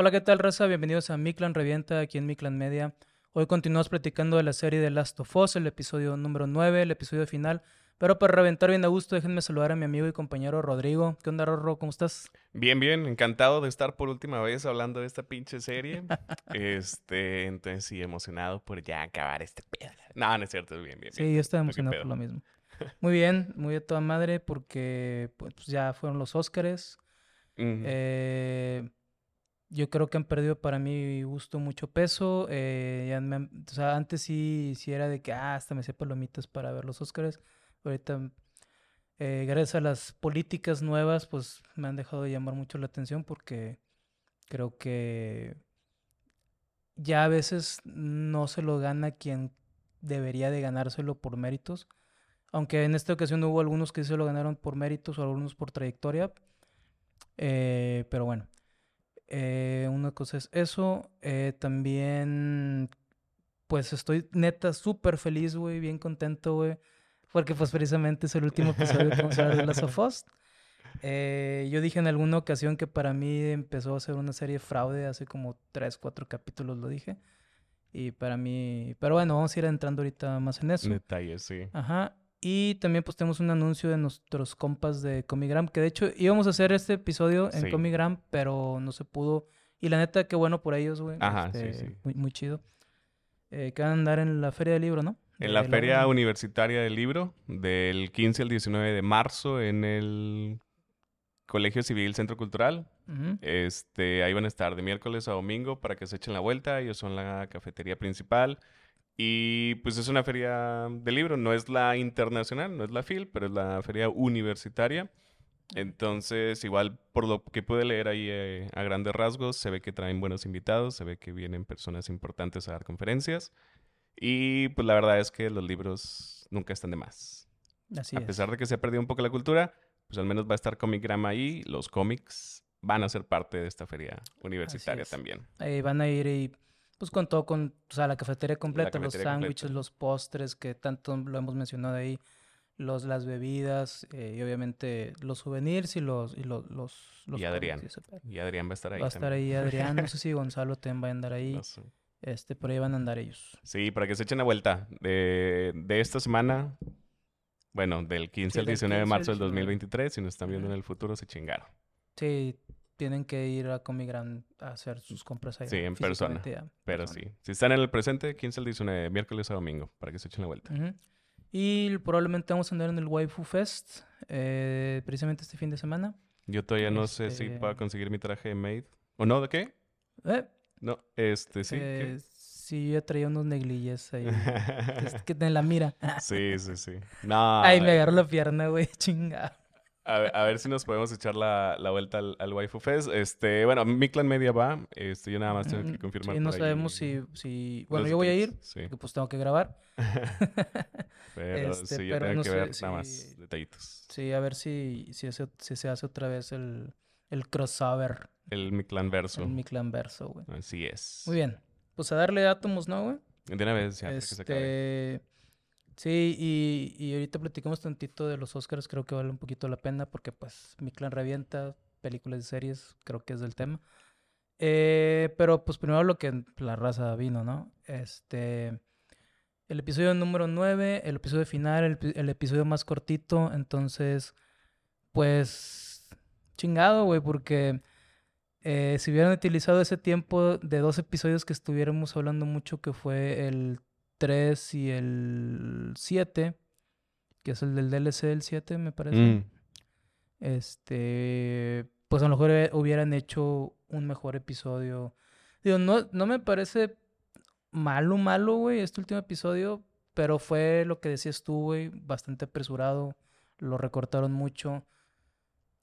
Hola, ¿qué tal, raza? Bienvenidos a Mi Clan Revienta, aquí en Mi Clan Media. Hoy continuamos platicando de la serie de Last of Us, el episodio número 9, el episodio final. Pero para reventar bien a gusto, déjenme saludar a mi amigo y compañero Rodrigo. ¿Qué onda, Rorro? ¿Cómo estás? Bien, bien. Encantado de estar por última vez hablando de esta pinche serie. este, entonces sí, emocionado por ya acabar este pedo. No, no es cierto, bien, bien. Sí, yo estaba emocionado por lo mismo. Muy bien, muy de toda madre porque pues, ya fueron los Óscares. eh, yo creo que han perdido para mi gusto mucho peso. Eh, o sea, antes sí, sí era de que ah, hasta me hacía palomitas para ver los Óscares. Ahorita, eh, gracias a las políticas nuevas, pues me han dejado de llamar mucho la atención porque creo que ya a veces no se lo gana quien debería de ganárselo por méritos. Aunque en esta ocasión hubo algunos que se lo ganaron por méritos o algunos por trayectoria. Eh, pero bueno, eh, una cosa es eso. también, pues estoy neta súper feliz, güey, bien contento, güey porque pues precisamente es el último episodio que vamos a hablar de Last of Us. Eh, yo dije en alguna ocasión que para mí empezó a ser una serie fraude, hace como 3, 4 capítulos lo dije. Y para mí, pero bueno, vamos a ir entrando ahorita más en eso. Detalles, sí. Ajá. Y también pues tenemos un anuncio de nuestros compas de Comigram, que de hecho íbamos a hacer este episodio en Comigram, pero no se pudo. Y la neta, qué bueno por ellos, güey. Ajá, sí, este, sí. Muy, muy chido. Eh, que van a andar en la feria del libro, ¿no? En la Feria Universitaria del Libro, del 15 al 19 de marzo, en el Colegio Civil Centro Cultural. este, ahí van a estar de miércoles a domingo para que se echen la vuelta. Ellos son la cafetería principal. Y pues es una feria de libro, no es la internacional, no es la FIL, pero es la feria universitaria. Entonces, igual por lo que pude leer ahí eh, a grandes rasgos, se ve que traen buenos invitados, se ve que vienen personas importantes a dar conferencias. Y pues la verdad es que los libros nunca están de más. Así a pesar de que se ha perdido un poco la cultura, pues al menos va a estar Comic Grama ahí. Los cómics van a ser parte de esta feria universitaria también. Ahí van a ir y pues con todo, con o sea, la cafetería completa, los sándwiches, los postres, que tanto lo hemos mencionado ahí, los, las bebidas, eh, y obviamente los souvenirs y los... Y, los, los, y Adrián. Y, Adrián va a estar ahí. Va a estar ahí Adrián, no sé si Gonzalo también va a andar ahí. Este, por ahí van a andar ellos. Sí, para que se echen la vuelta. De, de esta semana, bueno, del 15 al 19 de marzo del 2023, si nos están viendo en el futuro, se chingaron. Sí, tienen que ir a Comigran a hacer sus compras ahí. Sí, en persona. Pero sí. Si están en el presente, 15 al 19, miércoles a domingo, para que se echen la vuelta. Y probablemente vamos a andar en el Waifu Fest, eh, precisamente este fin de semana. Yo todavía no sé si puedo este conseguir mi traje de maid. ¿O no? ¿De qué? ¿Eh? No, este, sí. Eh, sí, yo traía unos neglilles ahí. que en la mira. sí, sí, sí. No. Ay, me agarró la pierna, güey, chinga. A ver, a ver, si nos podemos echar la, la vuelta al, al, Waifu Fest. Este, bueno, mi clan media va. Este, yo nada más tengo que confirmar. Sí, no sabemos si, si. Bueno, yo voy a ir. Sí. Porque pues tengo que grabar. pero este, sí, yo tengo que ver nada más detallitos. Sí, a ver si, si, si se hace otra vez el, el crossover. El Miclan verso. El Miclan verso, güey. Así es. Muy bien. Pues a darle átomos, ¿no, güey? De una vez, ya. Este... Sí, y, y ahorita platicamos tantito de los Oscars, creo que vale un poquito la pena porque pues mi clan revienta, películas y series, creo que es del tema. Eh, pero pues primero lo que la raza vino, ¿no? Este, el episodio número 9, el episodio final, el, el episodio más cortito, entonces, pues, chingado, güey, porque eh, si hubieran utilizado ese tiempo de dos episodios que estuviéramos hablando mucho, que fue el 3 y el 7, que es el del DLC del 7, me parece. Mm. Este, pues a lo mejor hubieran hecho un mejor episodio. Digo, no, no me parece malo, malo, güey, este último episodio, pero fue lo que decías tú, güey, bastante apresurado, lo recortaron mucho.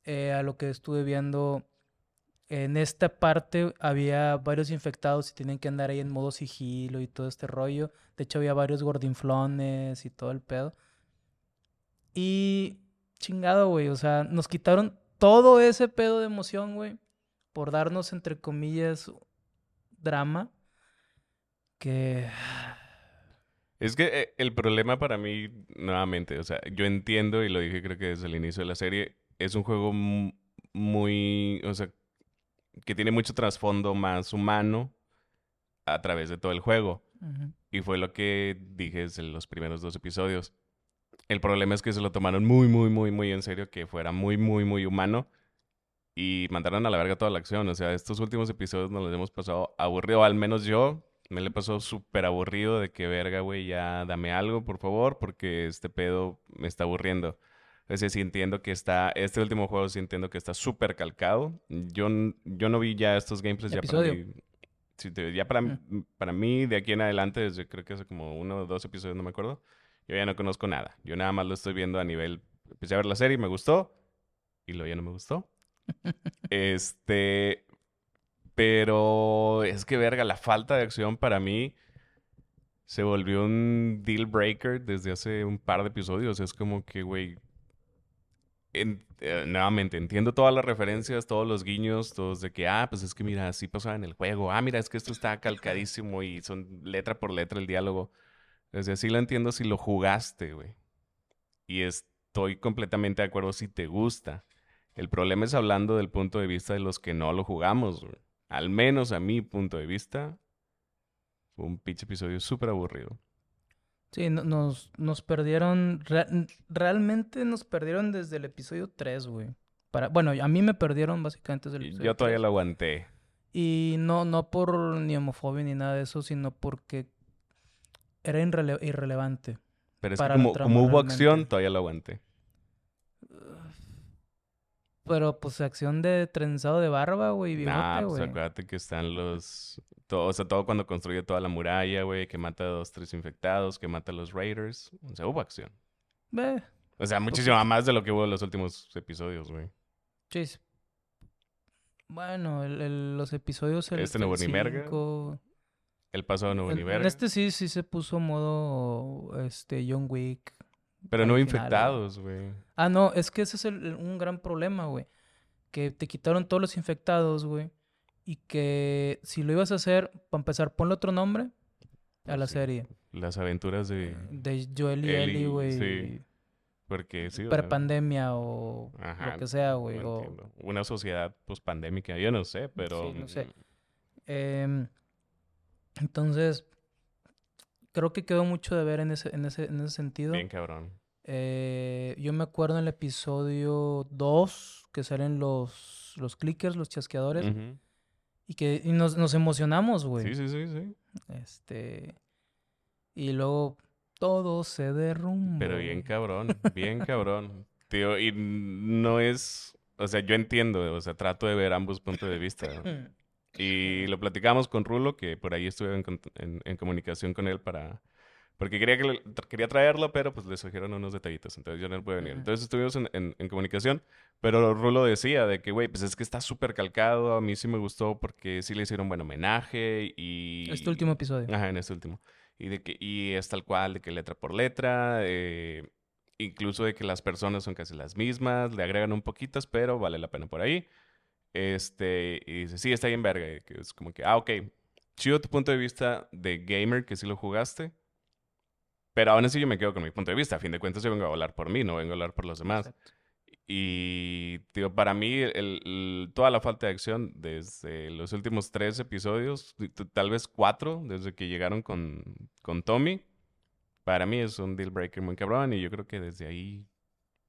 Eh, a lo que estuve viendo, en esta parte había varios infectados y tienen que andar ahí en modo sigilo y todo este rollo. De hecho, había varios gordinflones y todo el pedo. Y chingado, güey. O sea, nos quitaron todo ese pedo de emoción, güey. Por darnos, entre comillas, drama. Que... Es que eh, el problema para mí, nuevamente, o sea, yo entiendo y lo dije creo que desde el inicio de la serie, es un juego muy, o sea, que tiene mucho trasfondo más humano a través de todo el juego. Y fue lo que dije en los primeros dos episodios. El problema es que se lo tomaron muy, muy, muy, muy en serio, que fuera muy, muy, muy humano. Y mandaron a la verga toda la acción. O sea, estos últimos episodios nos los hemos pasado aburrido. Al menos yo me le pasó súper aburrido de que verga, güey, ya dame algo, por favor, porque este pedo me está aburriendo. Es decir, sí entiendo que está, este último juego sí entiendo que está súper calcado. Yo, yo no vi ya estos gameplays ya para mí. ya para, mm. para mí, de aquí en adelante, desde creo que hace como uno o dos episodios, no me acuerdo, yo ya no conozco nada. Yo nada más lo estoy viendo a nivel. Empecé a ver la serie, me gustó. Y luego ya no me gustó. este. Pero es que, verga, la falta de acción para mí se volvió un deal breaker desde hace un par de episodios. Es como que, güey. Eh, nuevamente, entiendo todas las referencias, todos los guiños, todos de que, ah, pues es que mira, así pasaba en el juego. Ah, mira, es que esto está calcadísimo y son letra por letra el diálogo. Desde así lo entiendo si lo jugaste, güey. Y estoy completamente de acuerdo si te gusta. El problema es hablando del punto de vista de los que no lo jugamos, güey. Al menos a mi punto de vista, un pinche episodio súper aburrido. Sí, nos, nos perdieron, realmente nos perdieron desde el episodio 3, güey. Para, bueno, a mí me perdieron básicamente desde el episodio Yo todavía lo aguanté. Y no, no por ni homofobia ni nada de eso, sino porque era irrelevante. Pero es que como, como hubo acción, todavía lo aguanté. Pero pues acción de trenzado de barba, güey, bigote, nah, pues acuérdate que están los... Todo, o sea, todo cuando construye toda la muralla, güey, que mata a dos, tres infectados, que mata a los raiders. O sea, hubo acción. Ve. O sea, muchísimo más de lo que hubo en los últimos episodios, güey. Sí. Bueno, el, los episodios... El, este no hubo ni merga. El pasado no hubo ni verga. Este sí, sí se puso modo, este, John Wick. Pero no infectados, güey. Ah, no, es que ese es un gran problema, güey. Que te quitaron todos los infectados, güey. Y que si lo ibas a hacer, para empezar, ponle otro nombre a la serie. Las aventuras de... De Joel y Ellie, güey. Sí. Porque sí. Prepandemia o lo que sea, güey. o... Una sociedad pospandémica, yo no sé, pero... Sí, no sé. Eh, entonces, creo que quedó mucho de ver en ese, en ese, en ese sentido. Bien cabrón. Eh, yo me acuerdo en el episodio 2 que salen los, los clickers, los chasqueadores. Y que nos, nos emocionamos, güey. Sí, sí, sí, sí. Este. Y luego todo se derrumba. Pero bien cabrón, bien cabrón. Tío, y no es. O sea, yo entiendo, o sea, trato de ver ambos puntos de vista. Y lo platicamos con Rulo, que por ahí estuve en, comunicación con él para... Porque quería, que quería traerlo, pero pues le surgieron unos detallitos, entonces yo no puede venir. Entonces estuvimos en, comunicación, pero Rulo decía de que, güey, pues es que está súper calcado, a mí sí me gustó porque sí le hicieron buen homenaje y... Este último episodio. Ajá, en este último. Y, de que, y es tal cual, de que letra por letra, eh, incluso de que las personas son casi las mismas, le agregan un poquitas, pero vale la pena por ahí. Este, y dice, sí, está bien verga. que es como que, ah, ok, chido tu punto de vista de gamer, que sí lo jugaste. Pero aún así yo me quedo con mi punto de vista. A fin de cuentas yo vengo a hablar por mí, no vengo a hablar por los demás. Y, digo, para mí, el, toda la falta de acción desde los últimos tres episodios, tal vez cuatro, desde que llegaron con, con Tommy, para mí es un deal breaker muy cabrón. Y yo creo que desde ahí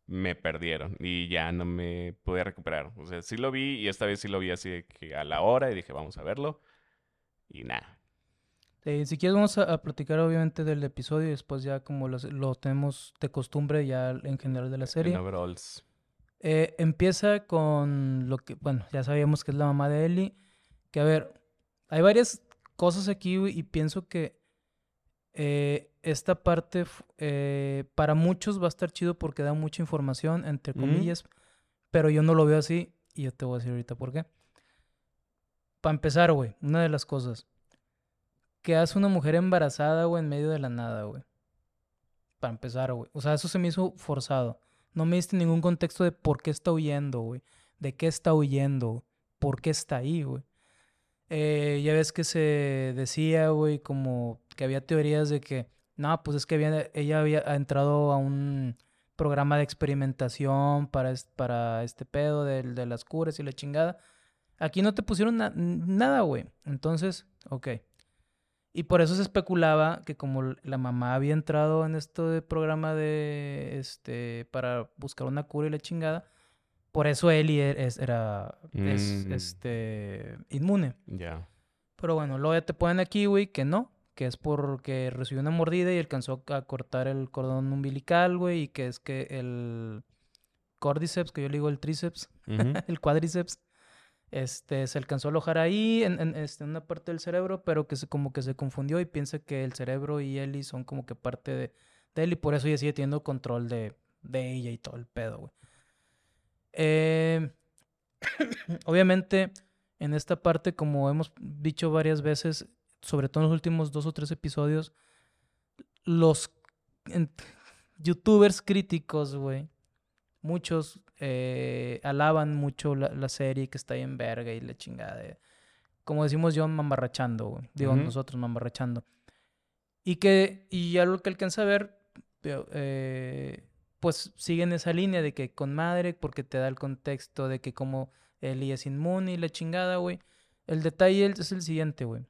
me perdieron y ya no me pude recuperar. O sea, sí lo vi y esta vez sí lo vi así de que a la hora y dije, vamos a verlo. Y nada. si quieres vamos a, platicar obviamente del episodio y después ya como lo, tenemos de costumbre ya en general de la serie. Eh, empieza con lo que, bueno, ya sabíamos que es la mamá de Ellie. Que a ver, hay varias cosas aquí y pienso que eh, esta parte eh, para muchos va a estar chido porque da mucha información, entre comillas, pero yo no lo veo así y yo te voy a decir ahorita por qué. Para empezar, güey, una de las cosas. Que hace una mujer embarazada, güey, en medio de la nada, güey. Para empezar, güey. O sea, eso se me hizo forzado. No me diste ningún contexto de por qué está huyendo, güey. De qué está huyendo, por qué está ahí, güey. Eh, ya ves que se decía, güey, como que había teorías de que no, pues es que ella había entrado a un programa de experimentación para, para este pedo de, de las curas y la chingada. Aquí no te pusieron nada, güey. Entonces, ok. Y por eso se especulaba que como la mamá había entrado en este programa de, este, para buscar una cura y la chingada, por eso Eli e-, era, mm. este, inmune. Ya. Pero bueno, luego ya te ponen aquí, güey, que no, que es porque recibió una mordida y alcanzó a cortar el cordón umbilical, güey, y que es que el cordyceps, que yo le digo el tríceps, el cuádriceps, este, se alcanzó a alojar ahí en, este, en, una parte del cerebro, pero que se, como que se confundió y piensa que el cerebro y Ellie son como que parte de, él y por eso ella sigue teniendo control de, ella y todo el pedo, güey. Eh, obviamente, en esta parte, como hemos dicho varias veces, sobre todo en los últimos dos o tres episodios, los youtubers críticos, güey, muchos eh, alaban mucho la, serie que está ahí en verga y la chingada. De, como decimos yo, mamarrachando, Digo, nosotros mamarrachando. Y que, y ya lo que alcanza a ver, eh, pues siguen esa línea de que con madre, porque te da el contexto de que como Eli es inmune y la chingada, güey. El detalle es el siguiente, güey.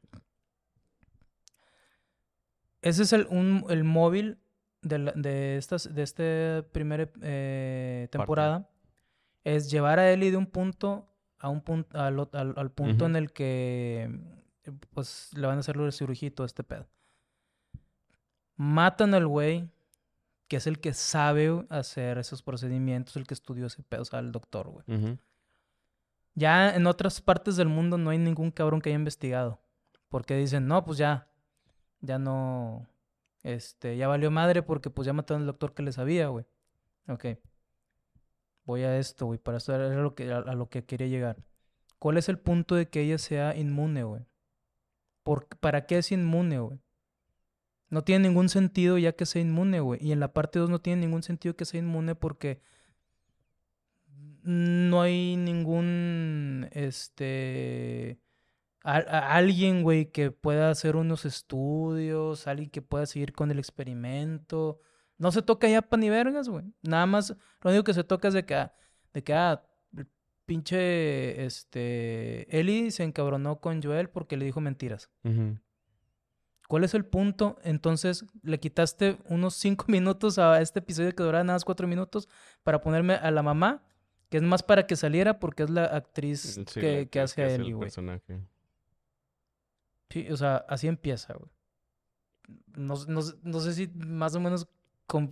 Ese es el, un, el móvil de, de, estas, de esta primera eh, temporada es llevar a Ellie de un punto a un punto al, al, punto en el que pues le van a hacer el cirugía y este pedo. Matan al güey que es el que sabe hacer esos procedimientos, el que estudió ese pedo, o sea, el doctor, güey. Ya en otras partes del mundo no hay ningún cabrón que haya investigado. Porque dicen, no, pues ya, ya no, este, ya valió madre porque pues ya mataron al doctor que le sabía, güey. Ok. Voy a esto, güey, para saber a lo que, a, lo que quería llegar. ¿Cuál es el punto de que ella sea inmune, güey? ¿Para qué es inmune, güey? No tiene ningún sentido ya que sea inmune, güey. Y en la parte 2 no tiene ningún sentido que sea inmune porque no hay ningún, este, alguien, güey, que pueda hacer unos estudios, alguien que pueda seguir con el experimento. No se toca ya pan ni vergas, güey. Nada más, lo único que se toca es de que, ah, de que, ah, el pinche, este, Eli se encabronó con Joel porque le dijo mentiras. ¿Cuál es el punto? Entonces, le quitaste unos cinco minutos a este episodio que duraba nada más cuatro minutos para ponerme a la mamá, que es más para que saliera porque es la actriz que, hace a Eli, güey. Sí, o sea, así empieza, güey. No, no, sé si más o menos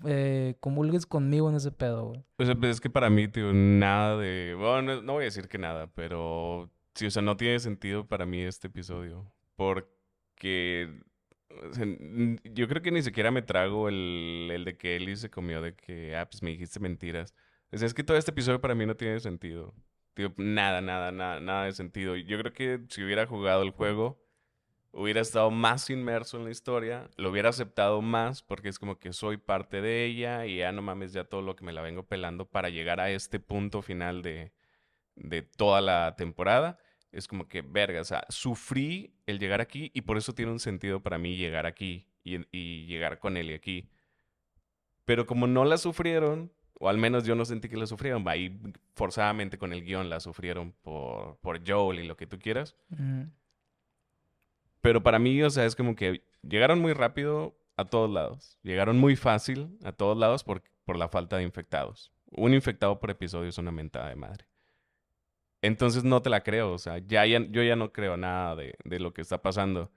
eh, comulgues conmigo en ese pedo, güey. Pues es que para mí, tío, nada de... Bueno, no, voy a decir que nada, pero... Sí, o sea, no tiene sentido para mí este episodio. Porque... yo creo que ni siquiera me trago el, el de que Ellie se comió de que, ah, pues me dijiste mentiras. O sea, es que todo este episodio para mí no tiene sentido. Tío, nada, nada, nada, nada de sentido. Yo creo que si hubiera jugado el juego hubiera estado más inmerso en la historia, lo hubiera aceptado más porque es como que soy parte de ella y ya no mames ya todo lo que me la vengo pelando para llegar a este punto final de, de toda la temporada. Es como que, verga, o sea, sufrí el llegar aquí y por eso tiene un sentido para mí llegar aquí y, y llegar con él y aquí. Pero como no la sufrieron, o al menos yo no sentí que la sufrieron, ahí forzadamente con el guion la sufrieron por, por Joel y lo que tú quieras. Pero para mí, o sea, es como que llegaron muy rápido a todos lados. Llegaron muy fácil a todos lados por, por la falta de infectados. Un infectado por episodio es una mentada de madre. Entonces no te la creo, o sea, ya, yo ya no creo nada de, de, lo que está pasando.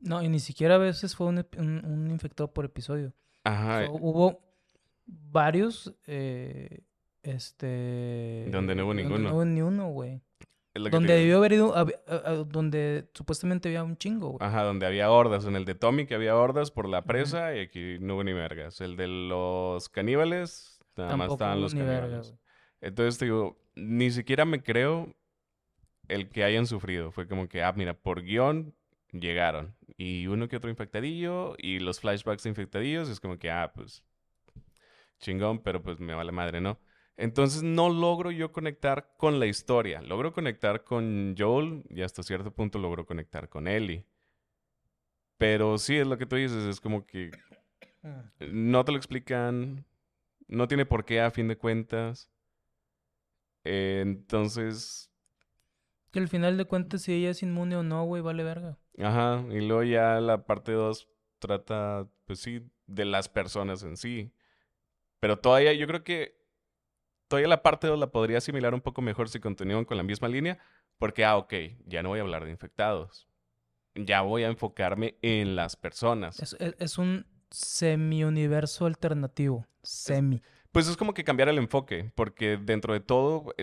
No, y ni siquiera a veces fue un, un, infectado por episodio. Ajá. hubo varios, eh, este... Donde no hubo ninguno. No hubo ni uno, güey. Donde debió haber ido, donde supuestamente había un chingo, güey. Ajá, donde había hordas. En el de Tommy que había hordas por la presa y aquí no hubo ni vergas. El de los caníbales, nada más estaban los caníbales. Entonces, digo, ni siquiera me creo el que hayan sufrido. Fue como que, ah, mira, por guion llegaron. Y uno que otro infectadillo y los flashbacks de infectadillos es como que, ah, pues chingón, pero pues me vale madre, ¿no? Entonces no logro yo conectar con la historia. Logro conectar con Joel y hasta cierto punto logro conectar con Ellie. Pero sí, es lo que tú dices, es como que no te lo explican, no tiene por qué a fin de cuentas. entonces... Que al final de cuentas, si ella es inmune o no, güey, vale verga. Ajá, y luego ya la parte 2 trata, pues sí, de las personas en sí. Pero todavía, yo creo que todavía la parte 2 la podría asimilar un poco mejor si continúan con la misma línea, porque, ah, ok, ya no voy a hablar de infectados. Ya voy a enfocarme en las personas. Es, es, un semi-universo alternativo. Semi. pues es como que cambiar el enfoque, porque dentro de todo,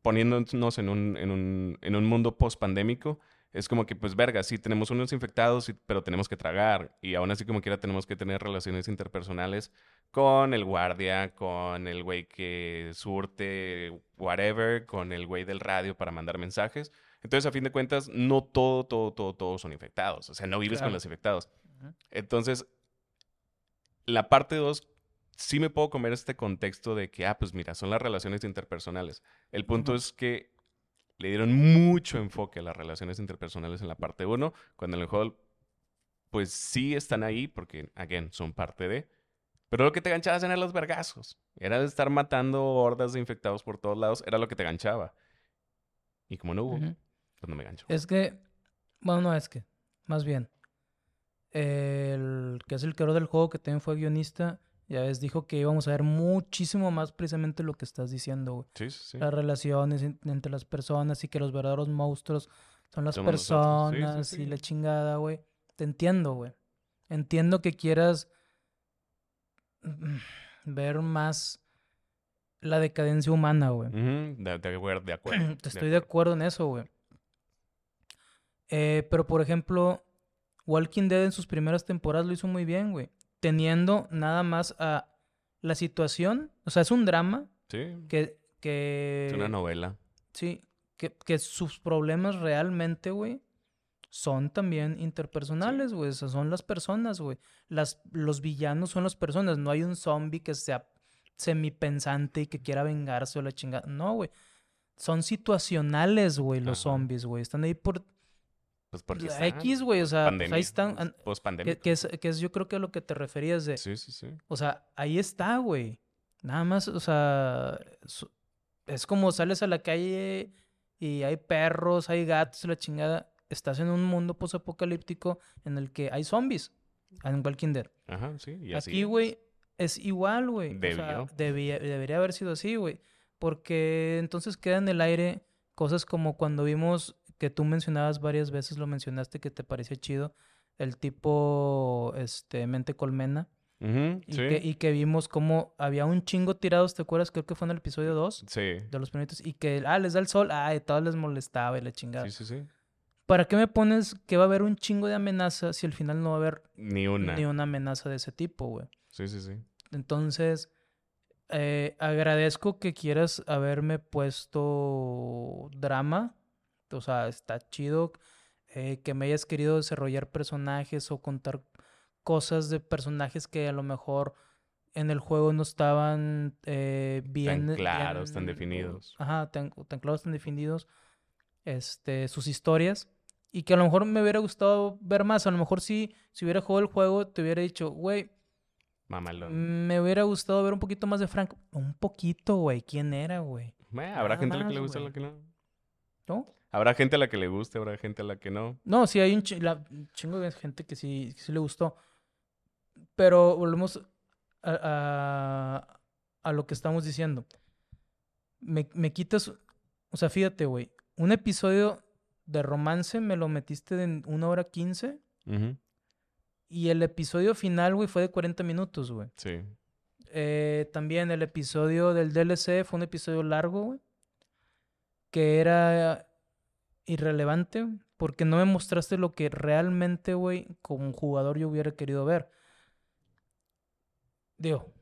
poniéndonos en un, en un, en un mundo post-pandémico, es como que, pues, verga, sí, tenemos unos infectados, pero tenemos que tragar. Y aún así, como quiera, tenemos que tener relaciones interpersonales con el guardia, con el güey que surte, whatever, con el güey del radio para mandar mensajes. Entonces, a fin de cuentas, no todo, todo, todo, todos son infectados. O sea, no vives con los infectados. Entonces, la parte 2, sí me puedo comer este contexto de que, ah, pues mira, son las relaciones interpersonales. El punto es que le dieron mucho enfoque a las relaciones interpersonales en la parte 1, cuando en el juego, pues sí están ahí, porque, again, son parte de. Pero lo que te ganchaba eran los vergazos. Era de estar matando hordas de infectados por todos lados, era lo que te ganchaba. Y como no hubo, pues no me gancho. Es que, bueno, no es que, más bien, el que es el creador del juego, que también fue guionista, ya ves, dijo que íbamos a ver muchísimo más precisamente lo que estás diciendo, güey. Sí, sí, Las relaciones entre las personas y que los verdaderos monstruos son las personas y la chingada, güey. Te entiendo, güey. Entiendo que quieras ver más la decadencia humana, güey. de, acuerdo. Estoy de acuerdo en eso, güey. Eh, pero, por ejemplo, Walking Dead en sus primeras temporadas lo hizo muy bien, güey teniendo nada más a la situación, o sea, es un drama. Sí. Que, que... Es una novela. Sí, que, que sus problemas realmente, güey, son también interpersonales, güey. O sea, son las personas, güey. Las, los villanos son las personas. No hay un zombie que sea semipensante y que quiera vengarse o la chingada. No, güey. Son situacionales, güey, los zombies, güey. Están ahí por pues porque X, güey, o sea, pues ahí están. Post que, que, es, que es, yo creo que a lo que te referías de. Sí, sí, sí. O sea, ahí está, güey. Nada más, o sea, es como sales a la calle y hay perros, hay gatos, la chingada. Estás en un mundo posapocalíptico en el que hay zombies. En Walking Dead. Ajá, sí. Y así Aquí, güey, es igual, güey. O sea, debería haber sido así, güey. Porque entonces queda en el aire cosas como cuando vimos que tú mencionabas varias veces, lo mencionaste que te parecía chido, el tipo este, mente colmena. y, que, y, que, vimos como había un chingo tirados, ¿te acuerdas? Creo que fue en el episodio 2 sí. de los primeros. Y que, ah, les da el sol, ah, y todos les molestaba y la chingada. Sí, sí, sí. ¿Para qué me pones que va a haber un chingo de amenaza si al final no va a haber ni una, ni una amenaza de ese tipo, güey? Sí, sí, sí. Entonces, eh, agradezco que quieras haberme puesto drama o sea, está chido eh, que me hayas querido desarrollar personajes o contar cosas de personajes que a lo mejor en el juego no estaban eh, bien... Tan claros, tan definidos. Ajá, tan, claros, tan definidos este, sus historias. Y que a lo mejor me hubiera gustado ver más. A lo mejor si, si hubiera jugado el juego, te hubiera dicho, güey, me hubiera gustado ver un poquito más de Frank. Un poquito, güey. ¿Quién era, güey? Habrá gente a la que le gusta, a la que no. ¿No? Habrá gente a la que le guste, habrá gente a la que no. No, sí, hay un chingo de gente que sí, sí le gustó. Pero volvemos a, a, lo que estamos diciendo. Me, me quitas, o sea, fíjate, güey, un episodio de romance me lo metiste en una hora quince. Y el episodio final, güey, fue de 40 minutos, güey. Sí. Eh, también el episodio del DLC fue un episodio largo, güey. Que era irrelevante porque no me mostraste lo que realmente, güey, como jugador yo hubiera querido ver. Digo,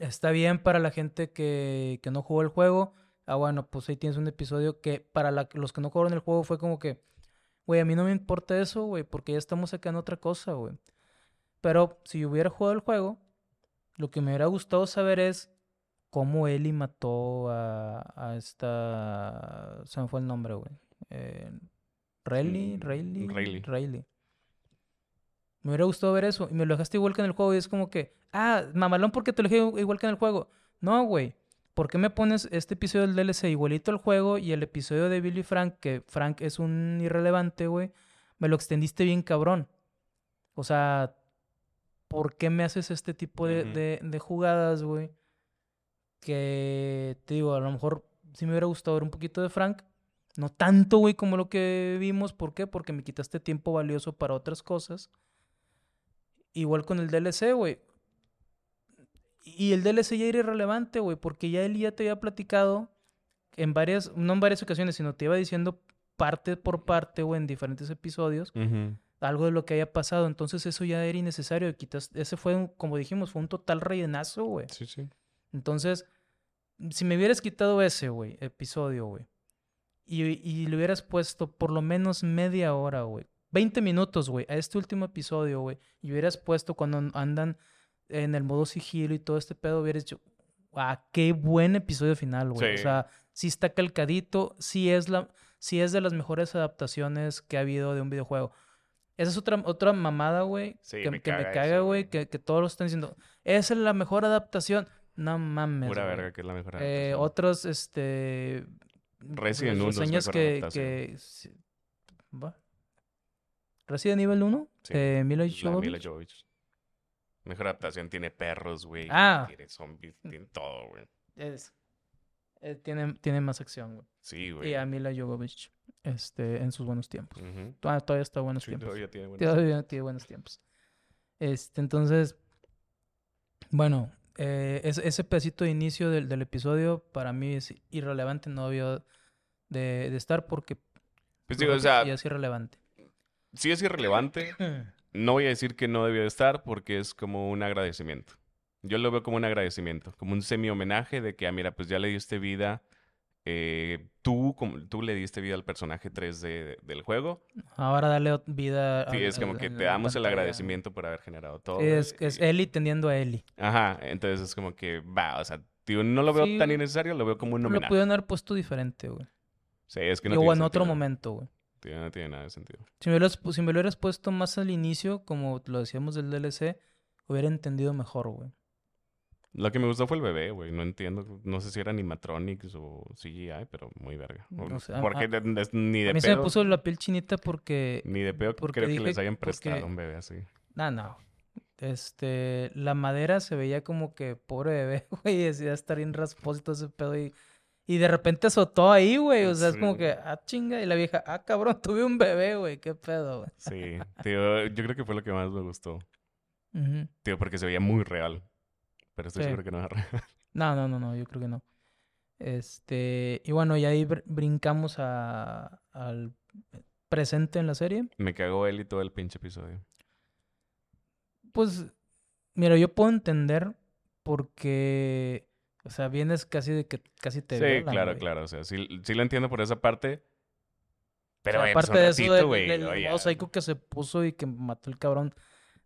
está bien para la gente que, que no jugó el juego. Ah, bueno, pues ahí tienes un episodio que para los que no jugaron el juego fue como que, güey, a mí no me importa eso, güey, porque ya estamos acá en otra cosa, güey. Pero si hubiera jugado el juego, lo que me hubiera gustado saber es cómo Eli mató a, a esta. Se me fue el nombre, güey. Eh, Rayleigh, Rayleigh, Rayleigh. Rayleigh. Me hubiera gustado ver eso. Y me lo dejaste igual que en el juego. Y es como que, ah, mamalón, porque te lo dejé igual que en el juego. No, güey. ¿por qué me pones este episodio del DLC igualito al juego y el episodio de Billy Frank, que Frank es un irrelevante, güey? Me lo extendiste bien cabrón. O sea, ¿por qué me haces este tipo de, de, jugadas, güey? Que te digo, a lo mejor sí me hubiera gustado ver un poquito de Frank. No tanto, güey, como lo que vimos. ¿Por qué? Porque me quitaste tiempo valioso para otras cosas. Igual con el DLC, güey. Y el DLC ya era irrelevante, güey, porque ya él ya te había platicado en varias, no en varias ocasiones, sino te iba diciendo parte por parte, güey, en diferentes episodios, algo de lo que haya pasado. Entonces eso ya era innecesario. Quitas, ese fue, como dijimos, fue un total rellenazo, güey. Sí, sí. Entonces, si me hubieras quitado ese, güey, episodio, güey, y, y le hubieras puesto por lo menos media hora, güey, 20 minutos, güey, a este último episodio, güey, y hubieras puesto cuando andan en el modo sigilo y todo este pedo, hubieras dicho, ah, qué buen episodio final, güey. O sea, sí está calcadito, sí es, la, sí es de las mejores adaptaciones que ha habido de un videojuego. Esa es otra, otra mamada, güey, que, me, caga, güey, que, que, todos lo están diciendo. Esa es la mejor adaptación. No mames. Pura verga que es la mejor eh, adaptación. Eh, otros, este... Resident Evil es que, que... Resident Evil 1 sí, de Mila Jovovich. Mejor adaptación tiene perros, güey. Ah. Tiene zombies, tiene todo, güey. Es, eh, tiene, tiene más acción, güey. Sí, güey. Y a Mila Jovovich, este, en sus buenos tiempos. todavía, está buenos tiempos. Todavía tiene buenos todavía tiempos. tiene buenos tiempos. Este, entonces, bueno, eh, ese, pedacito de inicio del, del, episodio para mí es irrelevante, no debió de, de estar porque... Pues digo, o sea... es irrelevante. Sí es irrelevante. No voy a decir que no debió de estar porque es como un agradecimiento. Yo lo veo como un agradecimiento, como un semi-homenaje de que, ah, mira, pues ya le diste vida. Eh, tú, tú le diste vida al personaje 3 de, del juego. Ahora dale vida. Sí, es como que te damos el agradecimiento por haber generado todo. Es, es Eli teniendo a Eli. Ajá, entonces es como que va, o sea, tío, no lo veo tan innecesario, lo veo como un homenaje. Lo pudieron haber puesto diferente, güey. Sí, es que no. O en otro momento, güey no tiene nada de sentido. Si me, lo, si me lo hubieras puesto más al inicio, como lo decíamos del DLC, hubiera entendido mejor, güey. Lo que me gustó fue el bebé, güey. No entiendo. No sé si era animatronics o CGI, pero muy verga. porque ni de A mí se me puso la piel chinita porque... Ni de pedo porque creo que les hayan prestado un bebé así. No, no. Este... La madera se veía como que pobre bebé, güey. Decía estar bien rasposo ese pedo y... Y de repente azotó ahí, güey. O sea, es como que, ah, chinga. Y la vieja, ah, cabrón, tuve un bebé, güey. Qué pedo, güey. Sí, tío, yo creo que fue lo que más me gustó. Tío, porque se veía muy real. Pero estoy seguro que no era real. No, no, no, no, yo creo que no. Este, y bueno, y ahí brincamos a, al presente en la serie. Me cagó él y todo el pinche episodio. Pues, mira, yo puedo entender porque o sea, vienes casi de que casi te Sí, claro, claro. O sea, sí, sí lo entiendo por esa parte. Pero, pues, aparte de eso, güey. El que se puso y que mató el cabrón.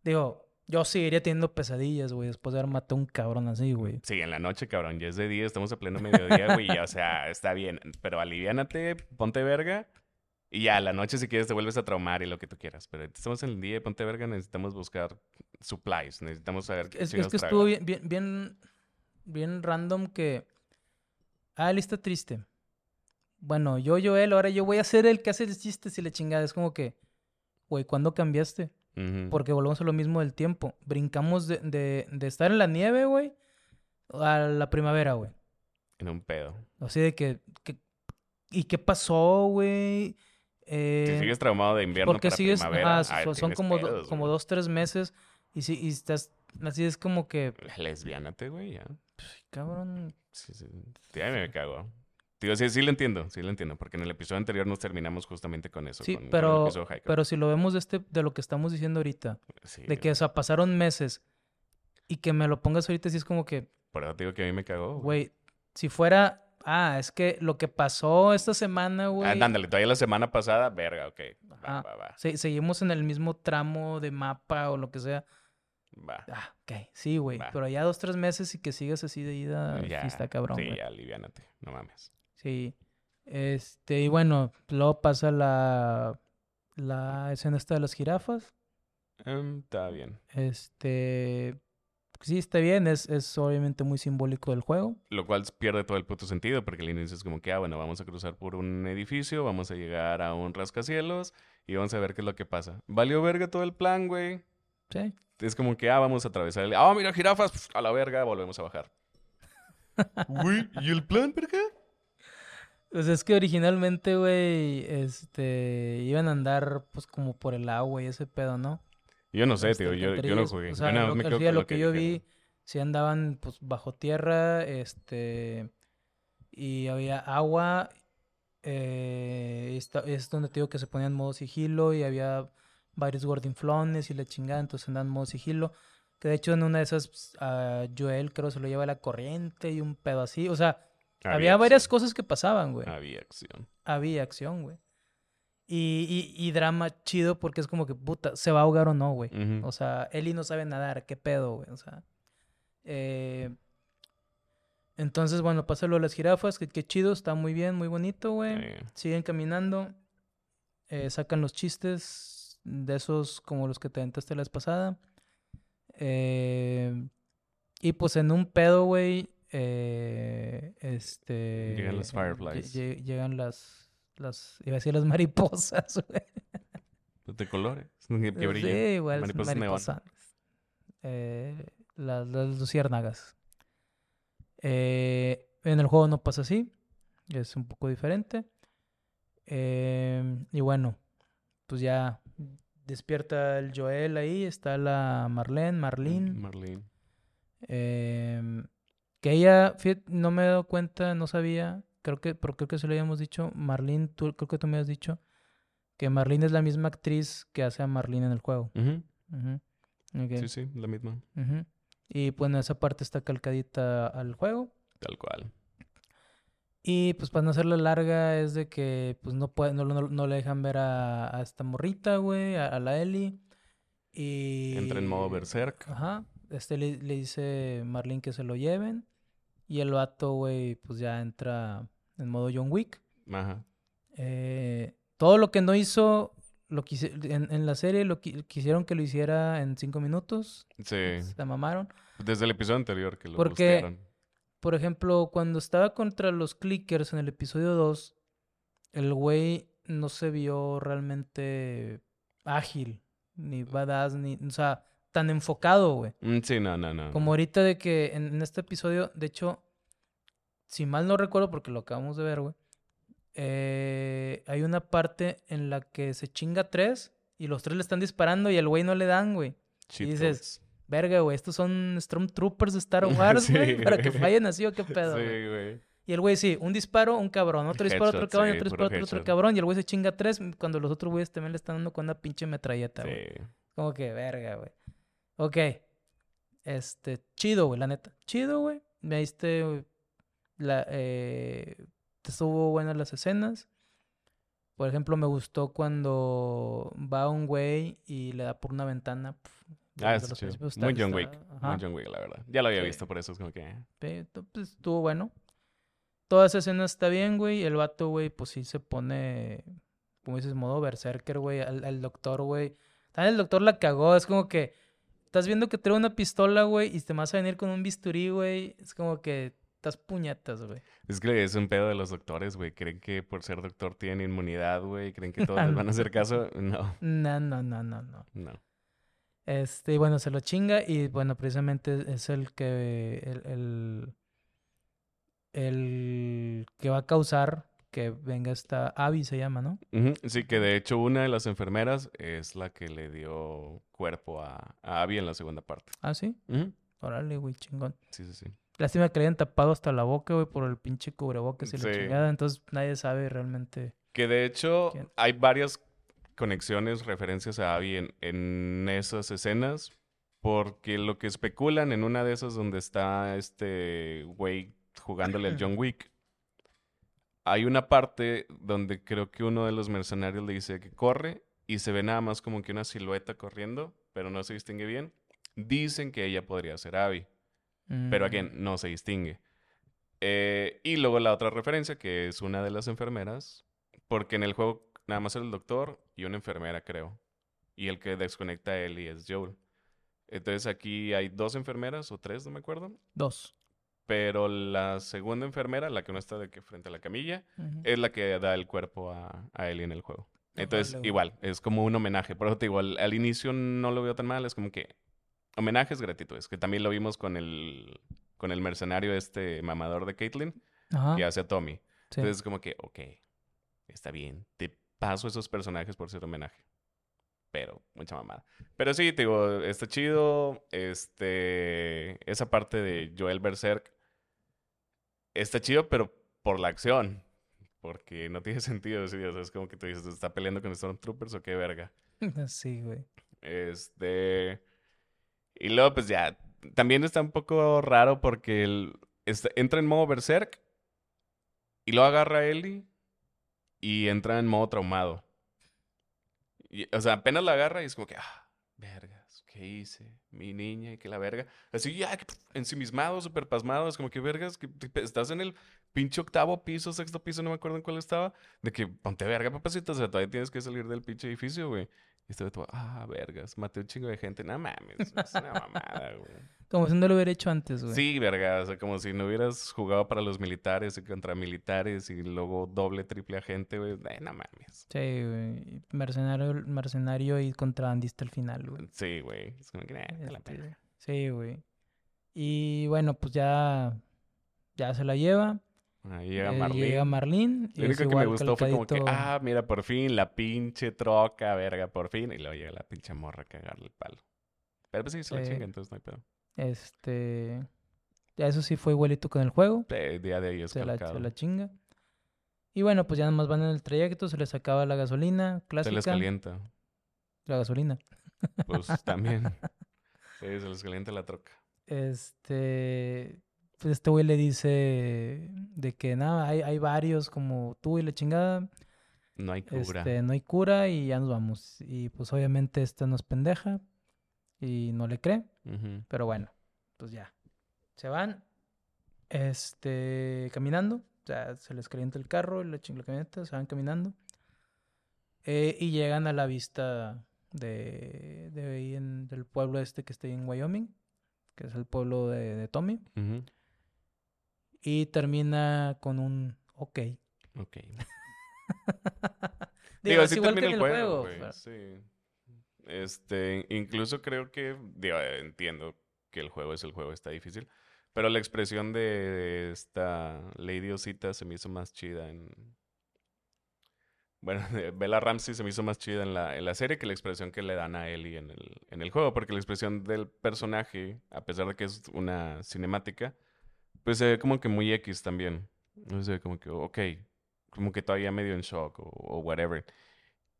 Digo, yo seguiría teniendo pesadillas, güey, después de haber matado a un cabrón así, güey. Sí, en la noche, cabrón. Ya es de día, estamos a pleno mediodía, güey. o sea, está bien. Pero aliviánate, ponte verga. Y ya, a la noche, si quieres, te vuelves a traumar y lo que tú quieras. Pero estamos en el día, ponte verga, necesitamos buscar supplies. Necesitamos saber qué Es, es que estuvo bien, bien, bien bien random que. Ah, él está triste. Bueno, yo, yo, él, ahora yo voy a ser el que hace el chiste si le chingada. Es como que, güey, ¿cuándo cambiaste? Porque volvemos a lo mismo del tiempo. Brincamos de, de, de estar en la nieve, güey, a la primavera, güey. En un pedo. Así de que, ¿y qué pasó, güey? Eh, si sigues traumado de invierno porque para sigues, primavera, son como, como dos, tres meses y, si, y estás, así es como que... Lesbiánate, güey, ya. Pues, cabrón. Sí, sí. Sí, me cago. Digo, sí, sí lo entiendo, sí lo entiendo, porque en el episodio anterior nos terminamos justamente con eso. Sí, pero, pero si lo vemos de, este, de lo que estamos diciendo ahorita, de que, o sea, pasaron meses y que me lo pongas ahorita, sí es como que... Por eso te digo que a mí me cagó. Güey, si fuera, ah, es que lo que pasó esta semana, güey... Ah, ándale, todavía la semana pasada, verga, ok, va, va, va. seguimos en el mismo tramo de mapa o lo que sea. Va. Ah, ok. Sí, güey. Pero ya dos, tres meses y que sigas así de ida, ya, sí está cabrón. Sí, ya, aliviánate. No mames. Sí. Este, y bueno, luego pasa la, la escena esta de las jirafas. Em, está bien. Este, sí, está bien, es, es obviamente muy simbólico del juego. Lo cual pierde todo el puto sentido, porque el inicio es como que, ah, bueno, vamos a cruzar por un edificio, vamos a llegar a un rascacielos y vamos a ver qué es lo que pasa. Valió verga todo el plan, güey. Sí. Es como que, ah, vamos a atravesar el... Ah, mira, jirafas, a la verga, volvemos a bajar. Güey, ¿y el plan, verga? Pues es que originalmente, güey, este, iban a andar, pues, como por el agua y ese pedo, ¿no? Yo no sé, tío, yo, yo no jugué. O sea, yo lo, me que, quedo sí, con lo que, yo vi, sí andaban, pues, bajo tierra, este, y había agua, eh, esta- es donde te digo que se ponían modo sigilo y había varios gordinflones y la chingada, entonces andaban modo sigilo. Que de hecho en una de esas, pues, a Joel creo se lo lleva la corriente y un pedo así. O sea, había, varias cosas que pasaban, güey. Había acción. Había acción, güey. Y, y, y drama chido porque es como que, puta, ¿se va a ahogar o no, güey? O sea, Eli no sabe nadar, ¿qué pedo, güey? O sea, eh, entonces, bueno, pasa lo de las jirafas, que qué chido, está muy bien, muy bonito, güey. Siguen caminando, eh, sacan los chistes de esos como los que te aventaste la vez pasada. Eh, y pues en un pedo, güey, eh, este... Llegan las lle- fireflies. lle- llegan las, las, iba a decir las mariposas, güey. de colores. Que, que Sí, brillan. igual, Mariposas mariposas. Eh, las, las luciérnagas. Eh, en el juego no pasa así. Es un poco diferente. Eh, y bueno, pues ya despierta el Joel ahí. Está la Marlene, Marlene. Marlene. Que ella, fíjate, no me he dado cuenta, no sabía, creo que, pero creo que se lo habíamos dicho, Marlene, tú, creo que tú me has dicho que Marlene es la misma actriz que hace a Marlene en el juego. Sí, sí, la misma. ujú. Y bueno, esa parte está calcadita al juego. Tal cual. Y pues para no hacerla larga es de que pues no puede, no, no- no le dejan ver a, a esta morrita, güey, a, a la Ellie. Y... Entra en modo berserk. Ajá. Este le, le dice Marlene que se lo lleven. Y el vato, güey, pues ya entra en modo John Wick. Ajá. Eh, todo lo que no hizo lo quise- en, en la serie, lo qui- quisieron que lo hiciera en cinco minutos. Sí. Se mamaron. Desde el episodio anterior que lo Porque- bustearon. Por ejemplo, cuando estaba contra los clickers en el episodio 2, el güey no se vio realmente ágil, ni badass, ni, o sea, tan enfocado, güey. Mm, Sí, no, no, no. Como ahorita de que en, en este episodio, de hecho, si mal no recuerdo, porque lo acabamos de ver, güey, eh, hay una parte en la que se chinga tres y los tres le están disparando y el güey no le dan, güey. Cheat dices. Verga, güey, estos son Stormtroopers de Star Wars, Sí, güey, para que fallen así o qué pedo, Sí, güey. Y el güey, sí, un disparo, un cabrón, otro disparo, otro cabrón, y sí, otro disparo, otro, otro cabrón, y el güey se chinga tres cuando los otros güeyes también le están dando con una pinche metralleta, güey. Sí. Como que, verga, güey. Ok. Este, chido, güey, la neta. Chido, güey. Me diste, la, eh, estuvo buenas las escenas. Por ejemplo, me gustó cuando va un güey y le da por una ventana. pf, Ah, los chido. Muy John Wick. Muy John Wick, la verdad. Ya lo había Sí. visto, por eso es como que... To- pues, estuvo bueno. Toda esa escena está bien, güey. El vato, güey, pues sí se pone, como dices, modo berserker, güey. Al, al doctor, güey. También el doctor la cagó. Es como que estás viendo que trae una pistola, güey, y te vas a venir con un bisturí, güey. Es como que estás puñetas, güey. Es que es un pedo de los doctores, güey. Creen que por ser doctor tienen inmunidad, güey. Creen que todos les van a hacer caso. No, No, no, no, no, no. no. Este, y bueno, se lo chinga y bueno, precisamente es el que, el, el, el que va a causar que venga esta Abby, se llama, ¿no? Sí, que de hecho una de las enfermeras es la que le dio cuerpo a, a Abby en la segunda parte. Ah, sí. Ujú, Órale, güey, chingón. Sí, sí, sí. Lástima que le hayan tapado hasta la boca, güey, por el pinche cubrebocas y la chingada. Entonces nadie sabe realmente. Que de hecho ¿Quién? hay varias conexiones, referencias a Abby en, en esas escenas. Porque lo que especulan en una de esas donde está este güey jugándole al John Wick, hay una parte donde creo que uno de los mercenarios le dice que corre y se ve nada más como que una silueta corriendo, pero no se distingue bien. Dicen que ella podría ser Abby. Pero Mm, again, no se distingue. Eh, y luego la otra referencia, que es una de las enfermeras, porque en el juego nada más era el doctor y una enfermera, creo. Y el que desconecta a Ellie es Joel. Entonces aquí hay dos enfermeras o tres, no me acuerdo. Dos. Pero la segunda enfermera, la que no está de que frente a la camilla, es la que da el cuerpo a, a Ellie en el juego. Entonces, igual, es como un homenaje. Por eso te digo, al, inicio no lo veo tan mal, es como que homenajes es que también lo vimos con el, con el mercenario este mamador de Caitlyn, que hace a Tommy. Entonces, como que, ok, está bien, te paso esos personajes por ser homenaje. Pero, mucha mamada. Pero sí, te digo, está chido. Este. Esa parte de Joel Berserk. Está chido, pero por la acción. Porque no tiene sentido. ¿sí? O sea, es como que tú dices, ¿está peleando con Stormtroopers o qué verga? Sí, güey. Este. Y luego, pues ya. También está un poco raro porque él entra en modo Berserk. Y lo agarra a Ellie. Y entra en modo traumado o sea, apenas la agarra y es como que, ah, vergas, ¿qué hice? Mi niña y que la verga. Así, ya, ensimismado, súper pasmado. Es como que, vergas, que estás en el pinche octavo piso, sexto piso, no me acuerdo en cuál estaba. De que, ponte verga, papacito. O sea, todavía tienes que salir del pinche edificio, güey. Y estaba todo, ah, vergas, maté un chingo de gente. No mames, es una mamada, güey. Como si no lo hubiera hecho antes, güey. Sí, verga. O sea, como si no hubieras jugado para los militares y contra militares y luego doble, triple agente, güey. Eh, no mames. Sí, güey. Mercenario, mercenario y contrabandista al final, güey. Sí, güey. Es como que, la este, pena. Sí, güey. Y bueno, pues ya, ya se la lleva. Ahí llega Marlene. Llega Marlene. Lo único que me gustó fue como que, ah, mira, por fin, la pinche troca, verga, por fin. Y luego llega la pinche morra a cagarle el palo. Pero pues sí, se la chinga, entonces no hay pedo. Este. Ya eso sí fue igualito con el juego. Día de ahí es se la, se la chinga. Y bueno, pues ya nada más van en el trayecto, se les acaba la gasolina clásica. Se les calienta. La gasolina. Pues también. sí, se les calienta la troca. Este pues este güey le dice de que nada, hay, hay varios como tú y la chingada. No hay cura. Este, no hay cura y ya nos vamos. Y pues obviamente esta nos pendeja y no le cree. Pero bueno, pues ya. Se van este, caminando. O sea, se les calienta el carro y la chingada camioneta, se van caminando. Eh, y llegan a la vista de, de ahí en, del pueblo este que está ahí en Wyoming, que es el pueblo de, Tommy. Y termina con un ok. Ok. Digo, así igual que el juego. Sí. Este, incluso creo que, digo, entiendo que el juego es el juego, está difícil. Pero la expresión de esta Lady Osita se me hizo más chida en. Bueno, Bella Ramsey se me hizo más chida en la, en la serie que la expresión que le dan a Ellie en el, en el juego. Porque la expresión del personaje, a pesar de que es una cinemática, pues se ve como que muy X también. No sé, como que, ok, como que todavía medio en shock o, whatever.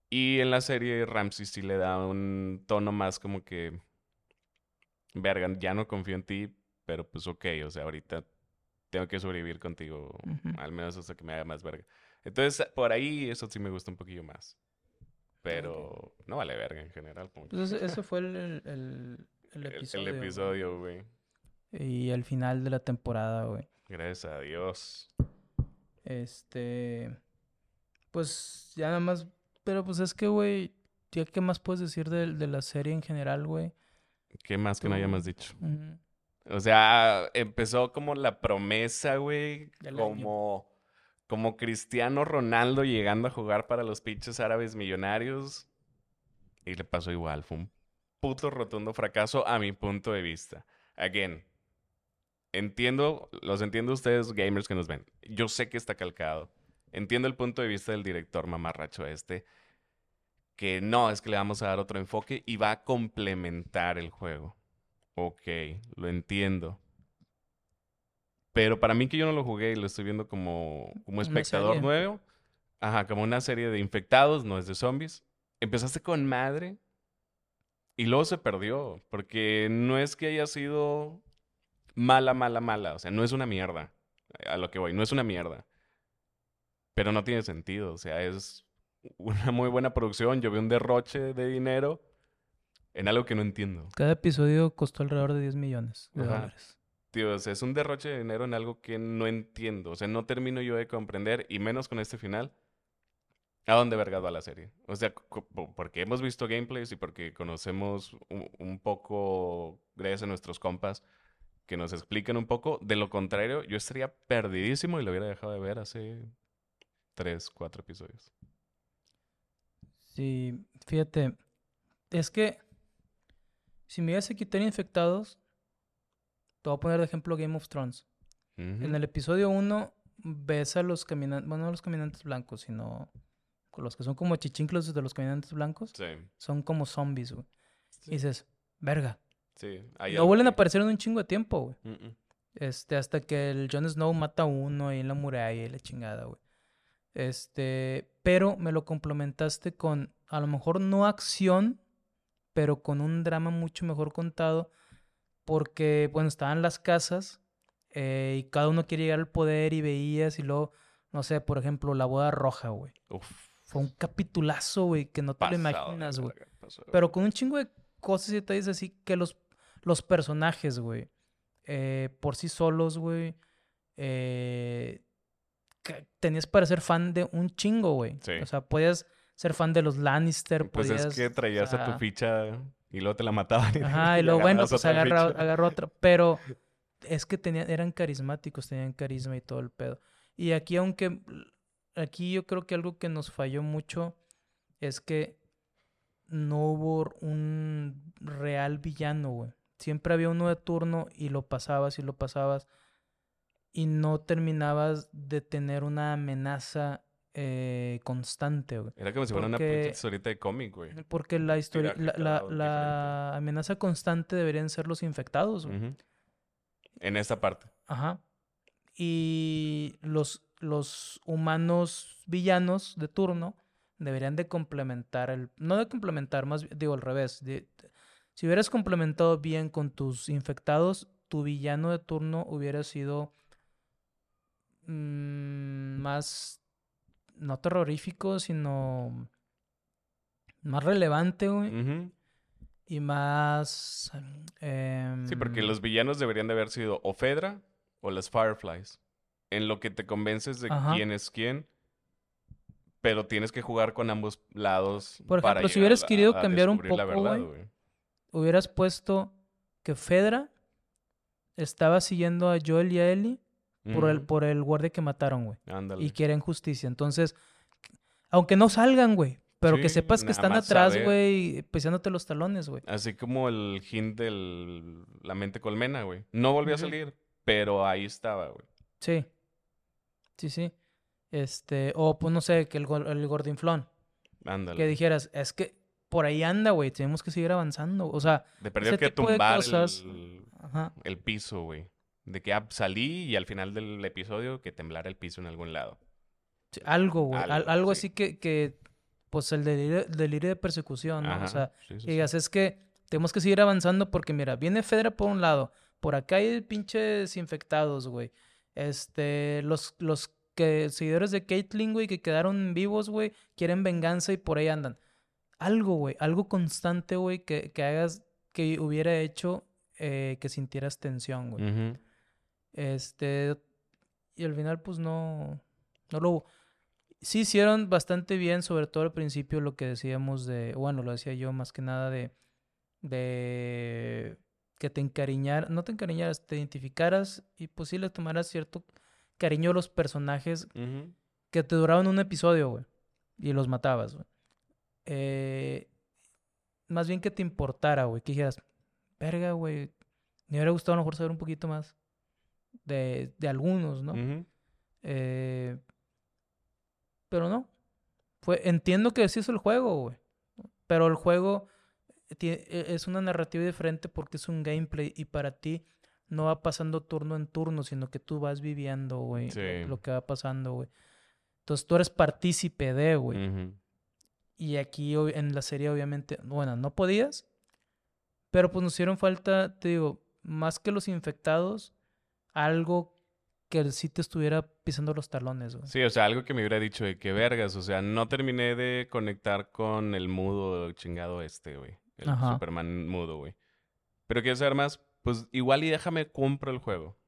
Y en la serie Ramsey sí le da un tono más como que, verga, ya no confío en ti, pero pues ok, o sea, ahorita tengo que sobrevivir contigo, al menos hasta que me haga más verga. Entonces, por ahí eso sí me gusta un poquillo más. Pero no vale verga en general. Pues ese fue el, el, el episodio. El, episodio, güey. Y el final de la temporada, güey. Gracias a Dios. Este. Pues ya nada más. Pero pues es que, güey. ¿Qué más puedes decir de, la serie en general, güey? ¿Qué más que no hayamos dicho? O sea, empezó como la promesa, güey. Como. Como Cristiano Ronaldo llegando a jugar para los pinches árabes millonarios. Y le pasó igual. Fue un puto rotundo fracaso a mi punto de vista. Again, entiendo, los entiendo ustedes gamers que nos ven. Yo sé que está calcado. Entiendo el punto de vista del director mamarracho este, que no, es que le vamos a dar otro enfoque y va a complementar el juego. Ok, lo entiendo. Pero para mí que yo no lo jugué y lo estoy viendo como, como espectador nuevo, ajá, como una serie de infectados, no es de zombies. Empezaste con madre y luego se perdió, porque no es que haya sido mala, mala, mala. O sea, no es una mierda. A lo que voy, no es una mierda. Pero no tiene sentido. O sea, es una muy buena producción. Yo vi un derroche de dinero en algo que no entiendo. Cada episodio costó alrededor de 10 millones de dólares. Tío, o sea, es un derroche de dinero en algo que no entiendo. O sea, no termino yo de comprender, y menos con este final. ¿A dónde verga va la serie? O sea, porque hemos visto gameplays y porque conocemos un, poco, gracias a nuestros compas, que nos expliquen un poco. De lo contrario, yo estaría perdidísimo y lo hubiera dejado de ver hace tres, cuatro episodios. Sí, fíjate, es que si me ibas a quitar infectados, te voy a poner de ejemplo Game of Thrones. En el episodio 1 ves a los caminantes, bueno, no los caminantes blancos, sino los que son como chichinclos de los caminantes blancos. Sí. Son como zombies, güey. Y dices, verga. Sí. No vuelven a aparecer en un chingo de tiempo, güey. Este, hasta que el Jon Snow mata a uno ahí en la muralla y la chingada, güey. Este, pero me lo complementaste con, a lo mejor no acción, pero con un drama mucho mejor contado, porque, bueno, estaban las casas eh, y cada uno quiere llegar al poder y veías y luego, no sé, por ejemplo, la boda roja, güey. Fue un capitulazo, güey, que no te lo imaginas, güey. Pero con un chingo de cosas y detalles así que los, los personajes, güey, eh, por sí solos, güey, eh, tenías para ser fan de un chingo, güey. O sea, podías ser fan de los Lannister, pues es que traías a tu ficha y luego te la mataban. Ajá, y luego, bueno, pues agarró, agarró otra. Pero es que tenían, eran carismáticos, tenían carisma y todo el pedo. Y aquí, aunque, aquí yo creo que algo que nos falló mucho es que no hubo un real villano, güey. Siempre había uno de turno y lo pasabas y lo pasabas y no terminabas de tener una amenaza eh, constante, güey. Era como si fuera una historieta de cómic, güey. Porque la historia, la, la, amenaza constante deberían ser los infectados, güey. En esta parte. Ajá. Y los, los humanos villanos de turno deberían de complementar el... No de complementar, más digo al revés. si hubieras complementado bien con tus infectados, tu villano de turno hubiera sido mm, más... No terrorífico, sino... Más relevante, güey y más... sí, porque em, los villanos deberían de haber sido o Fedra o las Fireflies. En lo que te convences de quién es quién, pero tienes que jugar con ambos lados. Por ejemplo, si hubieras querido cambiar un poco, hubieras puesto que Fedra estaba siguiendo a Joel y a Ellie por, el, por el guardia que mataron, güey. Y quieren justicia. Entonces, aunque no salgan, güey, pero que sepas que están atrás, güey, pisándote los talones, güey. Así como el hint de la mente colmena, güey. No volvió a salir, pero ahí estaba, güey. Sí. Sí, sí. Este, o pues no sé, que el, el gordinflón. Ándale. Que dijeras, es que por ahí anda, güey, tenemos que seguir avanzando. O sea, de perder que tumbar el, el, piso, güey. De que ah, salí y al final del episodio que temblara el piso en algún lado. algo, güey. Algo, así que, que pues el delirio, de persecución, ¿no? o sea, digas, es que tenemos que seguir avanzando porque, mira, viene Fedra por un lado, por acá hay pinches infectados, güey. Este, los, los que, seguidores de Caitlyn, güey, que quedaron vivos, güey, quieren venganza y por ahí andan. Algo, güey, algo constante, güey, que, que hagas, que hubiera hecho eh, que sintieras tensión, güey. Este, y al final, pues no, no lo hubo sí hicieron bastante bien, sobre todo al principio lo que decíamos de, bueno, lo decía yo más que nada de, de que te encariñar, no te encariñaras, te identificaras y pues sí le tomaras cierto cariño a los personajes que te duraban un episodio, güey, y los matabas, güey. Eh, más bien que te importara, güey, que dijeras, verga, güey, me hubiera gustado a lo mejor saber un poquito más de, de algunos, ¿no? eh, pero no. Fue, entiendo que así es el juego, güey. Pero el juego e, es una narrativa diferente porque es un gameplay y para ti no va pasando turno en turno, sino que tú vas viviendo, güey, lo que va pasando, güey. Entonces tú eres partícipe de, güey. Y aquí en la serie obviamente, bueno, no podías, pero pues nos hicieron falta, te digo, más que los infectados, algo que sí te estuviera pisando los talones, güey. Sí, o sea, algo que me hubiera dicho de que vergas, o sea, no terminé de conectar con el mudo chingado este, güey. El Superman mudo, güey. Pero quiero saber más, pues igual y déjame compro el juego.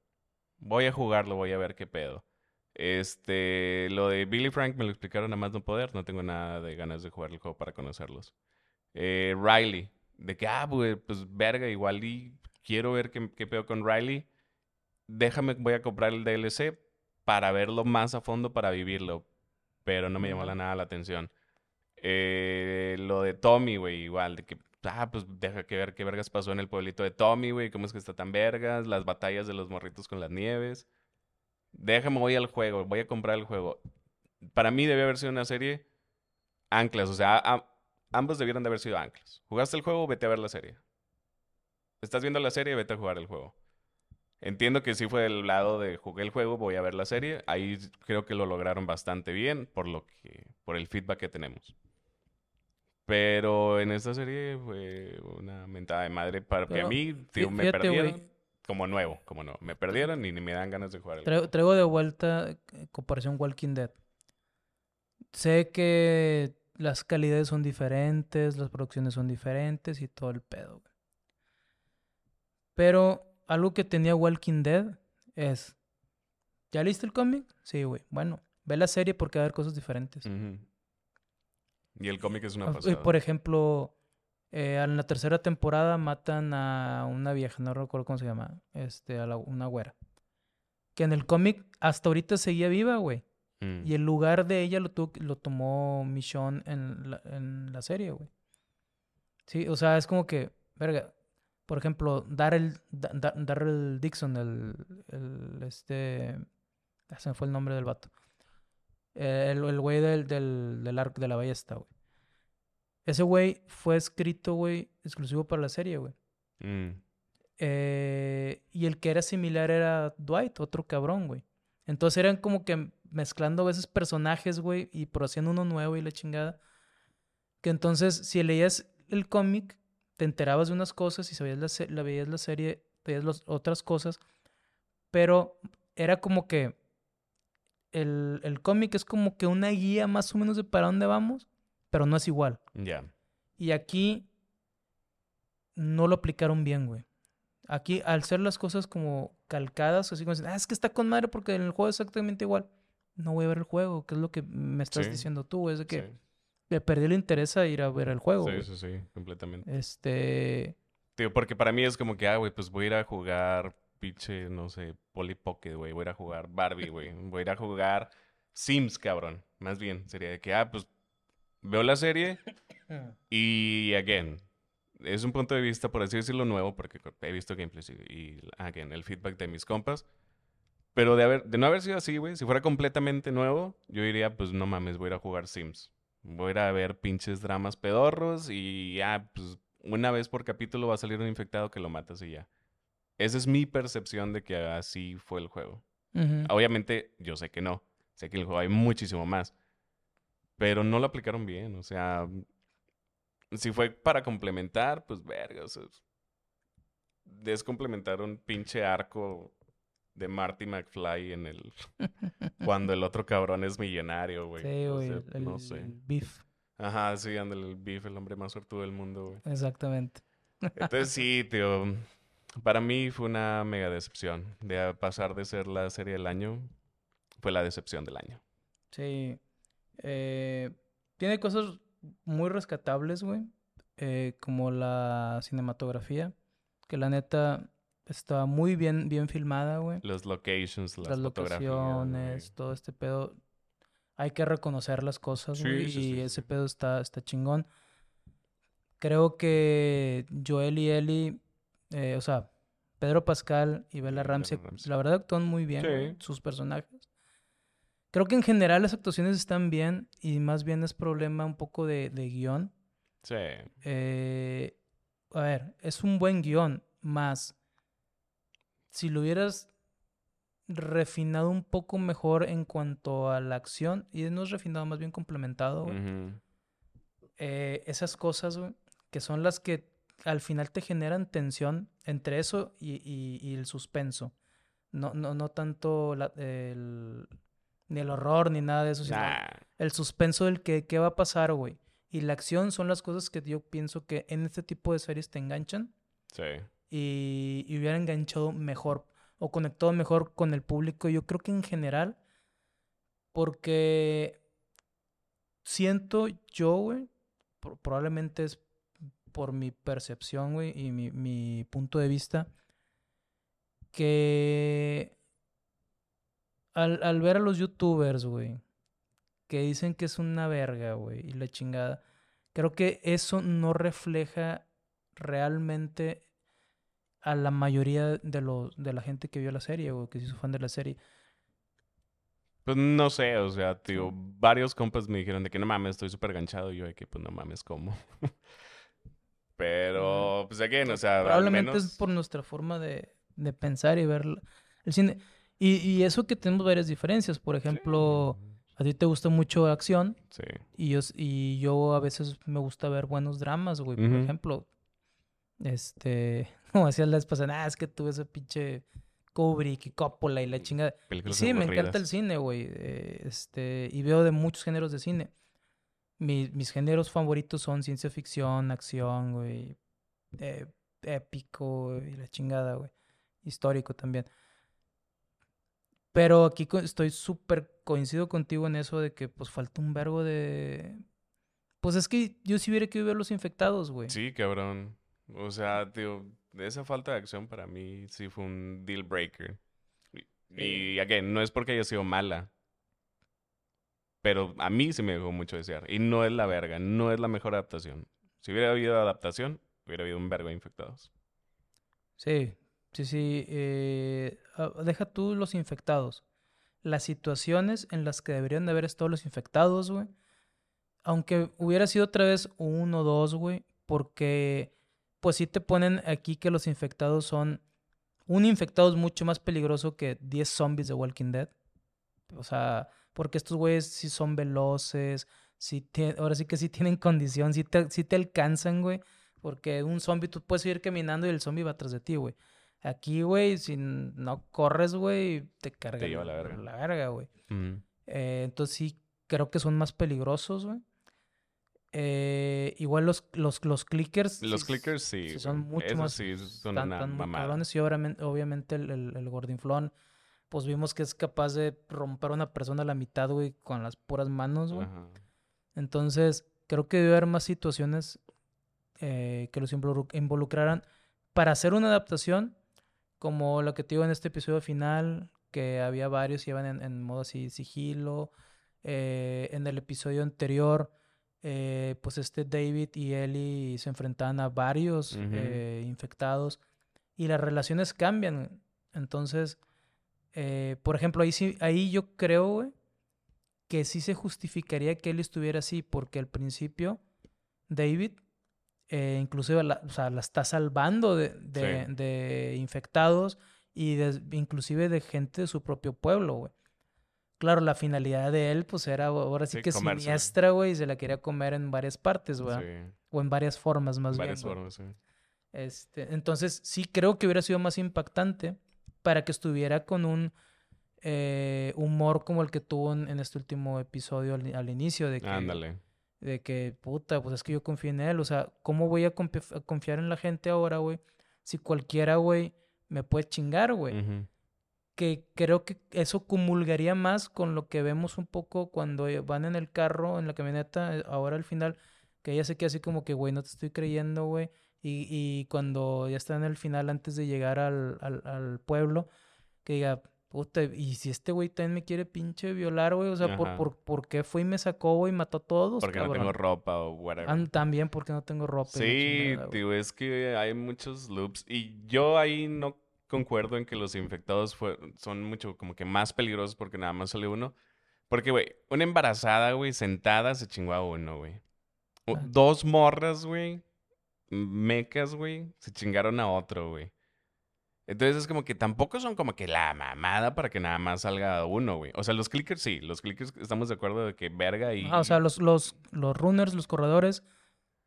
Voy a jugarlo, voy a ver qué pedo. Este, lo de Billy Frank me lo explicaron a más no poder. No tengo nada de ganas de jugar el juego para conocerlos. Eh, Riley, de que, ah, pues, verga, igual y quiero ver qué, qué pedo con Riley. Déjame, voy a comprar el DLC para verlo más a fondo, para vivirlo. Pero no me llamó la nada la atención. Eh, lo de Tommy, güey, igual, de que, ah, pues deja que ver qué vergas pasó en el pueblito de Tommy, güey, cómo es que está tan vergas, las batallas de los morritos con las nieves. Déjame, voy al juego, voy a comprar el juego. Para mí debe haber sido una serie anclas, o sea, ambos debieron de haber sido anclas. ¿Jugaste el juego? Vete a ver la serie. ¿Estás viendo la serie? Vete a jugar el juego. Entiendo que sí fue del lado de jugué el juego, voy a ver la serie. Ahí creo que lo lograron bastante bien por lo que por el feedback que tenemos. Pero en esta serie fue una mentada de madre para que a mí tío, me perdieron como nuevo, como no, me perdieron y ni me dan ganas de jugar. El traigo, de vuelta eh, comparación Walking Dead. Sé que las calidades son diferentes, las producciones son diferentes y todo el pedo. Pero algo que tenía Walking Dead es, ¿ya leíste el cómic? Sí, güey. Bueno, ve la serie porque va a haber cosas diferentes. Y el cómic es una ah, pasada. Por ejemplo, eh, en la tercera temporada matan a una vieja, no recuerdo cómo se llama, este, a una güera. Que en el cómic hasta ahorita seguía viva, güey. Mm. Y el lugar de ella lo, lo tomó Michonne en la, en la serie, güey. Sí, o sea, es como que, verga, por ejemplo, Darrell, Darrell Dixon, el, el, este, ah, se me fue el nombre del vato. El, el güey del, del, del arco de la ballesta, güey. Ese güey fue escrito, güey, exclusivo para la serie, güey. Mm. Eh, y el que era similar era Dwight, otro cabrón, güey. Entonces eran como que mezclando a veces personajes, güey, y por haciendo uno nuevo y la chingada. Que entonces, si leías el cómic, te enterabas de unas cosas y sabías la, la veías la serie, veías las otras cosas. Pero era como que el, el cómic es como que una guía más o menos de para dónde vamos, pero no es igual. Ya. Y aquí no lo aplicaron bien, güey. Aquí, al ser las cosas como calcadas, así como ah, es que está con madre porque en el juego es exactamente igual. No voy a ver el juego, que es lo que me estás diciendo tú, es de que me perdí el interés a ir a ver el juego. Sí, sí, sí, completamente. Este. Tío, porque para mí es como que, ah, güey, pues voy a ir a jugar pinche, no sé, Polly Pocket, güey. Voy a jugar Barbie, güey. Voy a jugar Sims, cabrón. Más bien, sería de que, ah, pues veo la serie y, again, es un punto de vista, por así decirlo, nuevo, porque he visto gameplays y, again, el feedback de mis compas. Pero de, haber, de no haber sido así, güey, si fuera completamente nuevo, yo diría, pues no mames, voy a jugar Sims. Voy a ir a ver pinches dramas pedorros y ya, pues una vez por capítulo va a salir un infectado que lo matas y ya. Esa es mi percepción de que así fue el juego. Obviamente, yo sé que no. Sé que el juego hay muchísimo más. Pero no lo aplicaron bien. O sea, si fue para complementar, pues verga. O sea, es complementar un pinche arco de Marty McFly en el. cuando el otro cabrón es millonario, güey. Sí, güey. no sé. beef. Ajá, sí, ándale, el beef, el hombre más suertudo del mundo, güey. Exactamente. Entonces sí, tío. Para mí fue una mega decepción. De pasar de ser la serie del año, fue la decepción del año. Sí. Eh, tiene cosas muy rescatables, güey. Eh, como la cinematografía. Que la neta está muy bien, bien filmada, güey. Los locations, las, las locaciones, todo este pedo. Hay que reconocer las cosas, güey. y ese pedo está, está chingón. Creo que Joel y Eli, eh, o sea, Pedro Pascal y Bella Ramsey, la verdad actúan muy bien sus personajes. Creo que en general las actuaciones están bien y más bien es problema un poco de, guion. Sí. Eh, a ver, es un buen guion, más si lo hubieras refinado un poco mejor en cuanto a la acción, y no es refinado, más bien complementado, eh, esas cosas, que son las que al final te generan tensión entre eso y, el suspenso. No, no, no tanto el, ni el horror, ni nada de eso, sino el suspenso del que qué va a pasar, güey. Y la acción son las cosas que yo pienso que en este tipo de series te enganchan. Sí. Y, y hubiera enganchado mejor o conectado mejor con el público. Yo creo que en general Porque siento yo, güey, probablemente es por mi percepción, güey, y mi, mi punto de vista, que al, al ver a los youtubers, güey, que dicen que es una verga, güey, y la chingada, creo que eso no refleja realmente a la mayoría de, los, de la gente que vio la serie, o que se hizo fan de la serie. Pues no sé, o sea, tío, varios compas me dijeron de que no mames, estoy súper ganchado. Y yo de que, pues no mames, ¿cómo? Pero, pues again, o sea. Probablemente es por nuestra forma de, de pensar y ver el cine. Y, y, eso que tenemos varias diferencias. Por ejemplo, a ti te gusta mucho acción. Sí. Y yo, y yo a veces me gusta ver buenos dramas, güey. Por ejemplo, este. Como decías la vez pasada, ah, es que tuve ese pinche Kubrick y Coppola y la chingada. sí, me encanta el cine, güey. Eh, este, y veo de muchos géneros de cine. Mis géneros favoritos son ciencia ficción, acción, güey. Eh, épico y la chingada, güey. Histórico también. Pero aquí estoy súper coincido contigo en eso de que pues falta un verbo de... Pues es que yo sí hubiera que ver los infectados, güey. Sí, cabrón. O sea, tío, esa falta de acción para mí sí fue un deal breaker. Y, again, no es porque haya sido mala. Pero a mí sí me dejó mucho desear. Y no es la verga, no es la mejor adaptación. Si hubiera habido adaptación, hubiera habido un vergo de infectados. Sí, sí, sí. Eh, ah, deja tú los infectados. Las situaciones en las que deberían de haber estado los infectados, güey. Aunque hubiera sido otra vez uno o dos, güey. Porque pues sí te ponen aquí que los infectados son... Un infectado es mucho más peligroso que 10 zombies de Walking Dead. O sea, porque estos güeyes sí son veloces, sí ahora sí que sí tienen condición, sí te, te alcanzan, güey. Porque un zombie, tú puedes ir caminando y el zombie va atrás de ti, güey. Aquí, güey, si no corres, güey, te carga. Te lleva la verga. La verga, güey. Eh, entonces sí, creo que son más peligrosos, güey. Eh, igual los, los, los clickers. Los clickers sí. son mucho más. Sí, son una mamada. y obviamente, obviamente el, el, el, gordinflón, pues vimos que es capaz de romper a una persona a la mitad, güey, con las puras manos, güey. Entonces, creo que debe haber más situaciones eh, que los involucraran para hacer una adaptación, como lo que te digo en este episodio final, que había varios y iban en, en modo así sigilo. Eh, en el episodio anterior eh, pues este David y Ellie se enfrentan a varios eh, infectados y las relaciones cambian. Entonces, eh, por ejemplo, ahí, sí, ahí yo creo que sí se justificaría que Ellie estuviera así, porque al principio David inclusive la, o sea, la está salvando de, de, infectados y inclusive de gente de su propio pueblo, güey. Claro, la finalidad de él, pues era ahora sí, que siniestra, güey, y se la quería comer en varias partes, güey. O en varias formas, más bien. Varias formas, sí. Este, entonces, sí creo que hubiera sido más impactante para que estuviera con un eh, humor como el que tuvo en, este último episodio al, inicio, de que. Ándale. De que, puta, pues es que yo confío en él. O sea, ¿cómo voy a, confiar en la gente ahora, güey? Si cualquiera, güey, me puede chingar, güey que creo que eso comulgaría más con lo que vemos un poco cuando eh, van en el carro, en la camioneta, eh, ahora al final, que ella se queda así como que, güey, no te estoy creyendo, güey. Y, y cuando ya está en el final, antes de llegar al, al, al pueblo, que diga, puta, y si este güey también me quiere pinche violar, güey, o sea, por, por, por, qué fue y me sacó, güey, y mató a todos? Porque no tengo ropa o whatever. también porque no tengo ropa. Sí, tío, es que hay muchos loops. Y yo ahí no concuerdo en que los infectados son mucho como que más peligrosos porque nada más sale uno. Porque, güey, una embarazada, güey, sentada se chingó a uno, güey. Ah. Dos morras, güey, mecas, güey, se chingaron a otro, güey. Entonces es como que tampoco son como que la mamada para que nada más salga uno, güey. O sea, los clickers sí, los clickers estamos de acuerdo de que verga y... Ah, o sea, los, los, los runners, los corredores,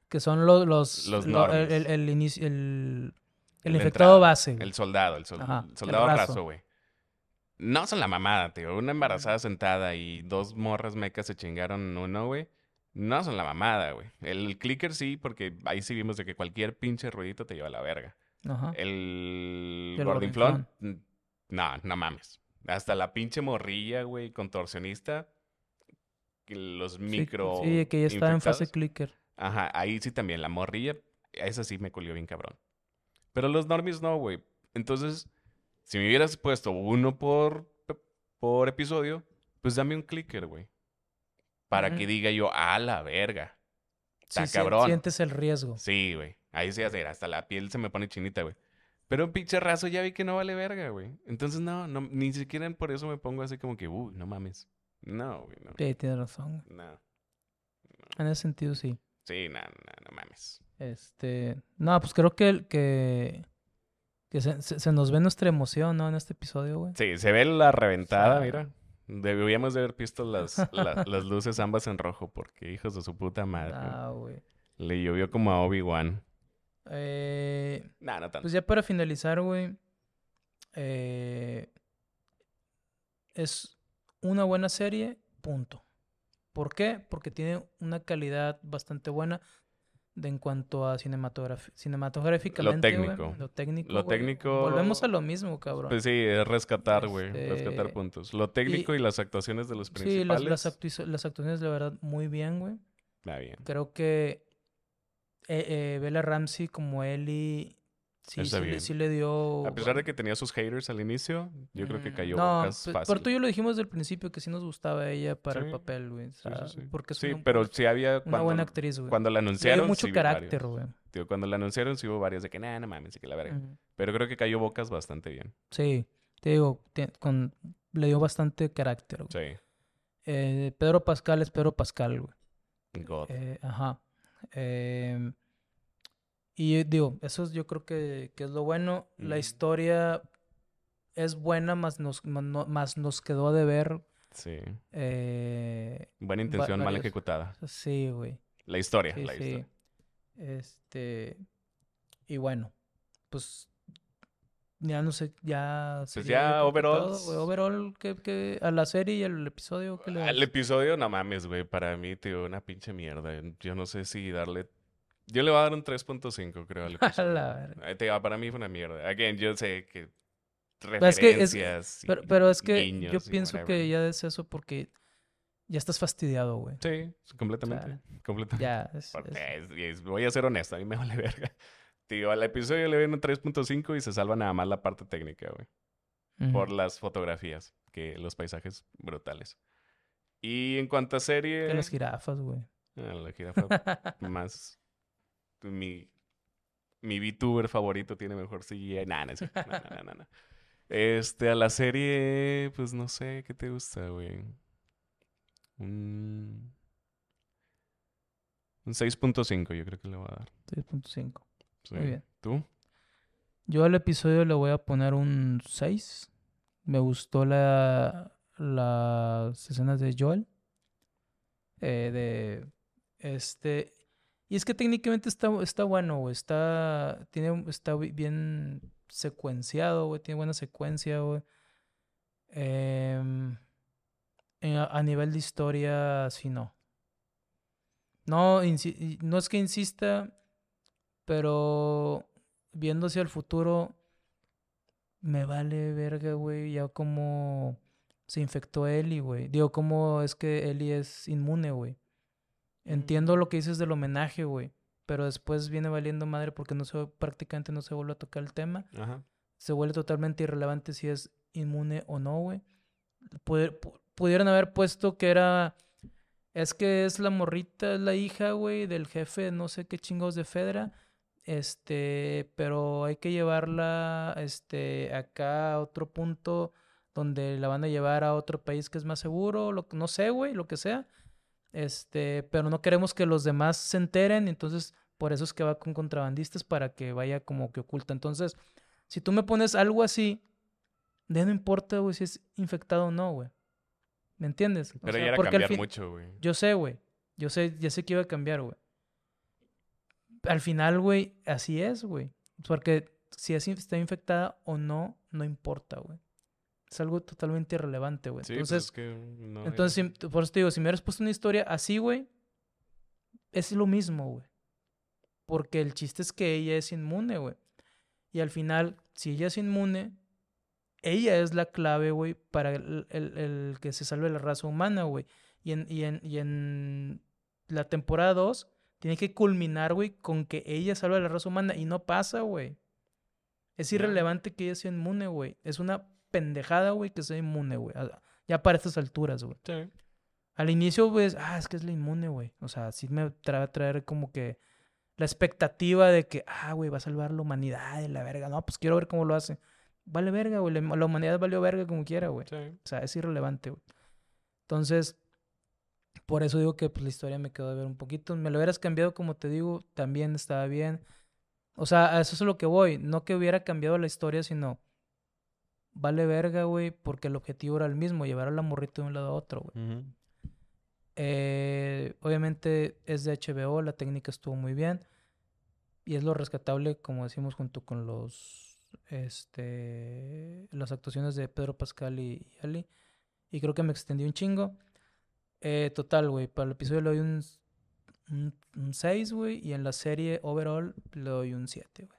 que son los... Los, los el, el, el, inicio, el el infectado base. El soldado, el, soldado raso, güey. No son la mamada, tío. Una embarazada sentada y dos morras mecas se chingaron uno, güey. No son la mamada, güey. El clicker sí, porque ahí sí vimos de que cualquier pinche ruidito te lleva a la verga. Ajá. El, el gordinflón, no, no mames. Hasta la pinche morrilla, güey, contorsionista, los micro. Sí, que ya estaba en fase clicker. Ajá, ahí sí también, la morrilla, esa sí me colió bien cabrón. Pero los normies no, güey. Entonces, si me hubieras puesto uno por, por episodio, pues dame un clicker, güey. Para que diga yo, a la verga. Está cabrón. Sientes el riesgo. Sí, güey. Ahí sí, hasta la piel se me pone chinita, güey. Pero un pinche raso ya vi que no vale verga, güey. Entonces, no, no, ni siquiera por eso me pongo así como que, uy, no mames. No, güey, no. Sí, tienes razón. No. En ese sentido, sí. Sí, no, no, no mames. Este, no, pues creo que, que, que se, se, nos ve nuestra emoción, ¿no? En este episodio, güey. Sí, se ve la reventada, mira. Debíamos de haber visto las, las luces ambas en rojo porque hijos de su puta madre. Ah, güey. Le llovió como a Obi-Wan. Eh, nah, no tanto. Pues ya para finalizar, güey. Eh, es una buena serie, punto. ¿Por qué? Porque tiene una calidad bastante buena de en cuanto a cinematográficamente. Lo técnico. lo técnico. Lo técnico. Volvemos a lo mismo, cabrón. Pues sí, es rescatar, güey. Este, rescatar puntos. Lo técnico y, las actuaciones de los principales. Sí, las, las, actuaciones, de verdad, muy bien, güey. Va bien. Creo que eh, eh, Bella Ramsey como Ellie Sí, sí, le, dio... A pesar de que tenía sus haters al inicio, yo creo que mm, cayó no, bocas fácil. Por tú yo lo dijimos desde el principio que sí nos gustaba ella para el papel, güey. sí, sí, porque sí pero sí había... Cuando, una buena actriz, güey. Cuando la anunciaron... Tiene mucho carácter, güey. cuando la anunciaron sí hubo varias de que, nah, no mames, que la verga. Pero creo que cayó bocas bastante bien. Sí, te digo, con... le dio bastante carácter, güey. Sí. Eh, Pedro Pascal es Pedro Pascal, güey. God. Eh, ajá. Eh... Y digo, eso es, yo creo que, que es lo bueno. La historia es buena, más nos, más nos quedó de ver. Sí. Eh, Buena intención, mal ejecutada. Sí, güey. La historia, la historia. Este. Y bueno, pues. Ya no sé, ya. Pues ya, overall. overall, que, a la serie y al episodio, ¿qué le Al episodio, no mames, güey. Para mí, tío, una pinche mierda. Yo no sé si darle yo le voy a dar un 3.5, creo. Al para mí fue una mierda. Again, yo sé que referencias. Pero es que, yo pienso que ya es eso porque ya estás fastidiado, güey. Sí, completamente. completamente. Ya, voy a ser honesto, a mí me vale verga. Tío, al episodio le doy un 3.5 y se salva nada más la parte técnica, güey. Por las fotografías, que los paisajes brutales. Y en cuanto a serie... Que las jirafas, güey. Ah, la jirafa más mi, mi VTuber favorito tiene mejor CGI. Nah, no, no, no, no, Este, a la serie, pues no sé, ¿qué te gusta, güey? Un... Un 6.5 yo creo que le voy a dar. 6.5. Muy bien. ¿Tú? Yo al episodio le voy a poner un 6. Me gustó la, las escenas de Joel. Eh, de este y es que técnicamente está, está bueno, güey. Está, tiene, está bien secuenciado, güey. Tiene buena secuencia, güey. Em, a, nivel de historia, sí, no. No, no es que insista, pero viendo hacia el futuro, me vale verga, güey. Ya como se infectó Eli, güey. Digo, cómo es que Eli es inmune, güey. Entiendo lo que dices del homenaje, güey. Pero después viene valiendo madre porque no se, prácticamente no se vuelve a tocar el tema. Ajá. Se vuelve totalmente irrelevante si es inmune o no, güey. pudieron haber puesto que era. Es que es la morrita, es la hija, güey, del jefe, no sé qué chingos de Fedra. Este, pero hay que llevarla, este, acá a otro punto donde la van a llevar a otro país que es más seguro, lo, no sé, güey, lo que sea. Este, pero no queremos que los demás se enteren, entonces por eso es que va con contrabandistas para que vaya como que oculta. Entonces, si tú me pones algo así, de no importa, güey, si es infectado o no, güey. ¿Me entiendes? pero ya era cambiar mucho, güey. Yo sé, güey. Yo sé, ya sé que iba a cambiar, güey. Al final, güey, así es, güey. Porque si así está infectada o no, no importa, güey es algo totalmente irrelevante, güey. Sí, pues entonces, que no entonces por eso te digo, si me hubieras puesto una historia así, güey, es lo mismo, güey. Porque el chiste es que ella es inmune, güey. Y al final, si ella es inmune, ella es la clave, güey, para el, el, que se salve la raza humana, güey. Y en, y en, y en la temporada 2 tiene que culminar, güey, con que ella salva a la raza humana. Y no pasa, güey. Es irrelevante que ella sea inmune, güey. Es una pendejada, güey, que sea inmune, güey. Ya para estas alturas, güey. Sí. Al inicio, pues, ah, es que es la inmune, güey. O sea, sí me trae a traer como que la expectativa de que, ah, güey, va a salvar la humanidad de la verga. No, pues quiero ver cómo lo hace. Vale verga, güey. La, humanidad valió verga como quiera, güey. Sí. O sea, es irrelevante, güey. Entonces, por eso digo que pues, la historia me quedó de ver un poquito. Me lo hubieras cambiado, como te digo, también estaba bien. O sea, a eso es a lo que voy. No que hubiera cambiado la historia, sino vale verga, güey, porque el objetivo era el mismo, llevar a la morrita de un lado a otro, güey. Eh, obviamente es de HBO, la técnica estuvo muy bien. Y es lo rescatable, como decimos, junto con los este las actuaciones de Pedro Pascal y, Ali. Y creo que me extendí un chingo. Eh, total, güey. Para el episodio le doy un, un, 6, güey. Y en la serie overall le doy un 7, güey.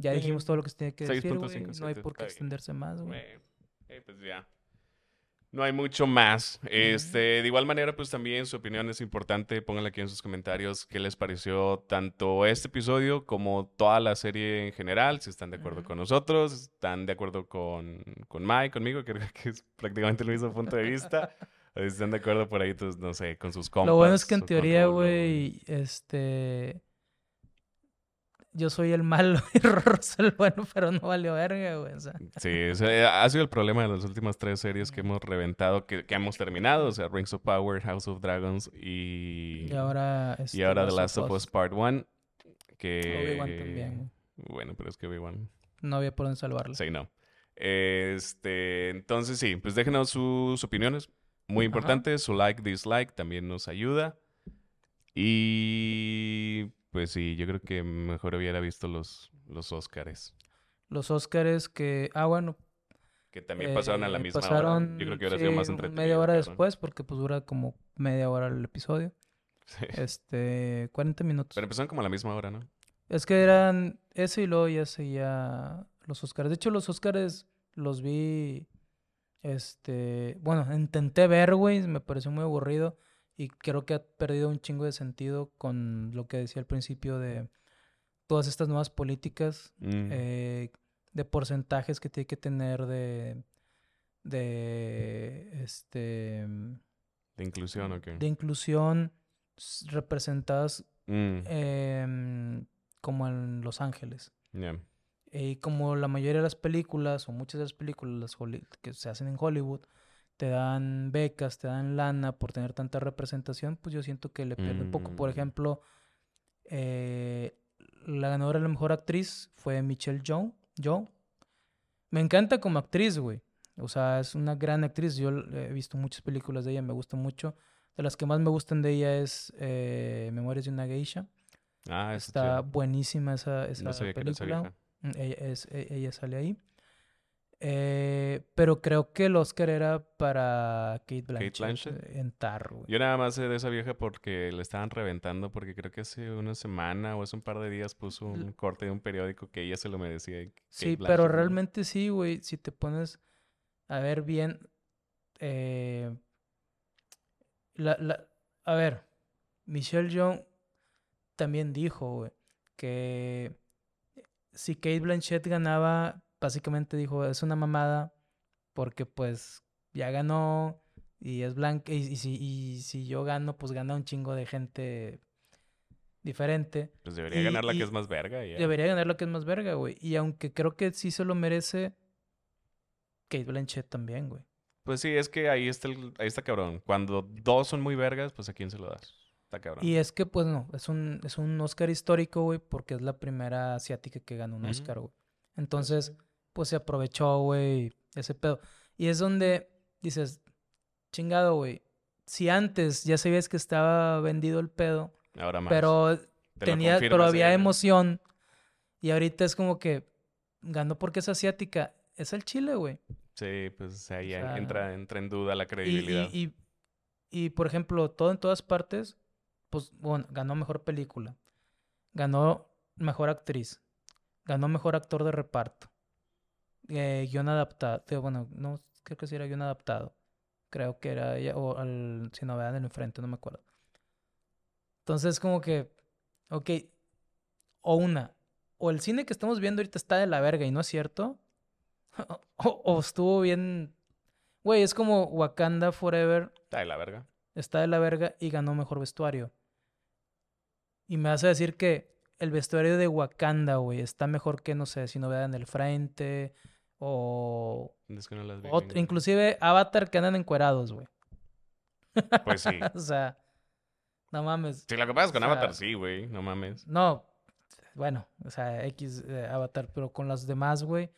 Ya dijimos todo lo que se tiene que decir, güey. No hay por qué extenderse más, güey. pues ya. No hay mucho más. Este, de igual manera, pues también su opinión es importante. Pónganla aquí en sus comentarios qué les pareció tanto este episodio como toda la serie en general. Si están de acuerdo con nosotros, están de acuerdo con, con Mike, conmigo, que que es prácticamente el mismo punto de vista. si están de acuerdo por ahí, pues, no sé, con sus compas. Lo bueno es que en teoría, güey, este yo soy el malo y Rosa el bueno, pero no valió verga, güey. Sí, ha sido el problema de las últimas tres series que hemos reventado, que, que hemos terminado. O sea, Rings of Power, House of Dragons y... Y ahora... y este, ahora The Last of Us Part 1. Que... Obi-Wan también. Bueno, pero es que Obi-Wan... No había por dónde salvarlo. Sí, no. Este, entonces sí, pues déjenos sus opiniones. Muy importante, su like, dislike también nos ayuda. Y pues sí, yo creo que mejor hubiera visto los, los Óscares. Los Óscares que, ah, bueno. Que también pasaron a la eh, misma hora. Yo creo que hubiera sido más entretenido. Media hora después, porque pues dura como media hora el episodio. Sí. Este, 40 minutos. Pero empezaron como a la misma hora, ¿no? Es que eran ese y luego ya seguía los Óscares. De hecho, los Óscares los vi, este, bueno, intenté ver, güey, me pareció muy aburrido. Y creo que ha perdido un chingo de sentido con lo que decía al principio de todas estas nuevas políticas mm. eh, de porcentajes que tiene que tener de de este de inclusión ¿o qué? de inclusión representadas mm. como en Los Ángeles y como la mayoría de las películas o muchas de las películas que se hacen en Hollywood te dan becas, te dan lana por tener tanta representación, pues yo siento que le pierde un poco. Por mm. ejemplo, eh, la ganadora de la mejor actriz fue Michelle Yeoh. Me encanta como actriz, güey. O sea, es una gran actriz. Yo he visto muchas películas de ella, me gusta mucho. De las que más me gustan de ella es eh, Memorias de una geisha. Ah, está buenísima esa, esa película. Mm, ella, es, e, ella sale ahí. Eh, pero creo que el Oscar era para Kate Blanchett, en Tar, Yo nada más sé de esa vieja porque le estaban reventando porque creo que hace una semana o hace un par de días puso un corte de un periódico que ella se lo merecía. sí, pero realmente sí, güey. Si te pones a ver bien... Eh, la, la, a ver, Michelle Young también dijo, güey, que si Kate Blanchett ganaba básicamente dijo, es una mamada porque pues ya ganó y es blanca y, si, y si yo gano, pues gana un chingo de gente diferente. Pues debería ganar la que es más verga. Debería ganar la que es más verga, güey. Y aunque creo que sí se lo merece, Kate Blanchett también, güey. Pues sí, es que ahí está, el, ahí está cabrón. Cuando dos son muy vergas, pues a quién se lo das. Está cabrón. Y es que, pues no, es un, es un Oscar histórico, güey, porque es la primera asiática que gana un Oscar, güey. Entonces, pues se aprovechó, güey, ese pedo. Y es donde dices, chingado, güey, si antes ya sabías que estaba vendido el pedo, Ahora más. pero tenía, pero había emoción, y ahorita es como que ganó porque es asiática, es el Chile, güey. Sí, pues ahí entra, entra en duda la credibilidad. Y, y, y, por ejemplo, todo en todas partes, pues bueno, ganó mejor película, ganó mejor actriz, ganó mejor actor de reparto, eh, guion adaptado. Bueno, no creo que sí era guion adaptado. Creo que era ella, o al, si no vean el enfrente, no me acuerdo. Entonces, como que, ok, o una, o el cine que estamos viendo ahorita está de la verga y no es cierto, o, estuvo bien. Güey, es como Wakanda Forever. Está de la verga. Está de la verga y ganó mejor vestuario. Y me hace decir que el vestuario de Wakanda, güey, está mejor que, no sé, si no vean el frente o... Es que no las inclusive Avatar que andan encuerados, güey. Pues sí. o sea, no mames. Sí, que pasa es con Avatar sí, güey, no mames. No, bueno, o sea, X eh, Avatar, pero con las demás, güey,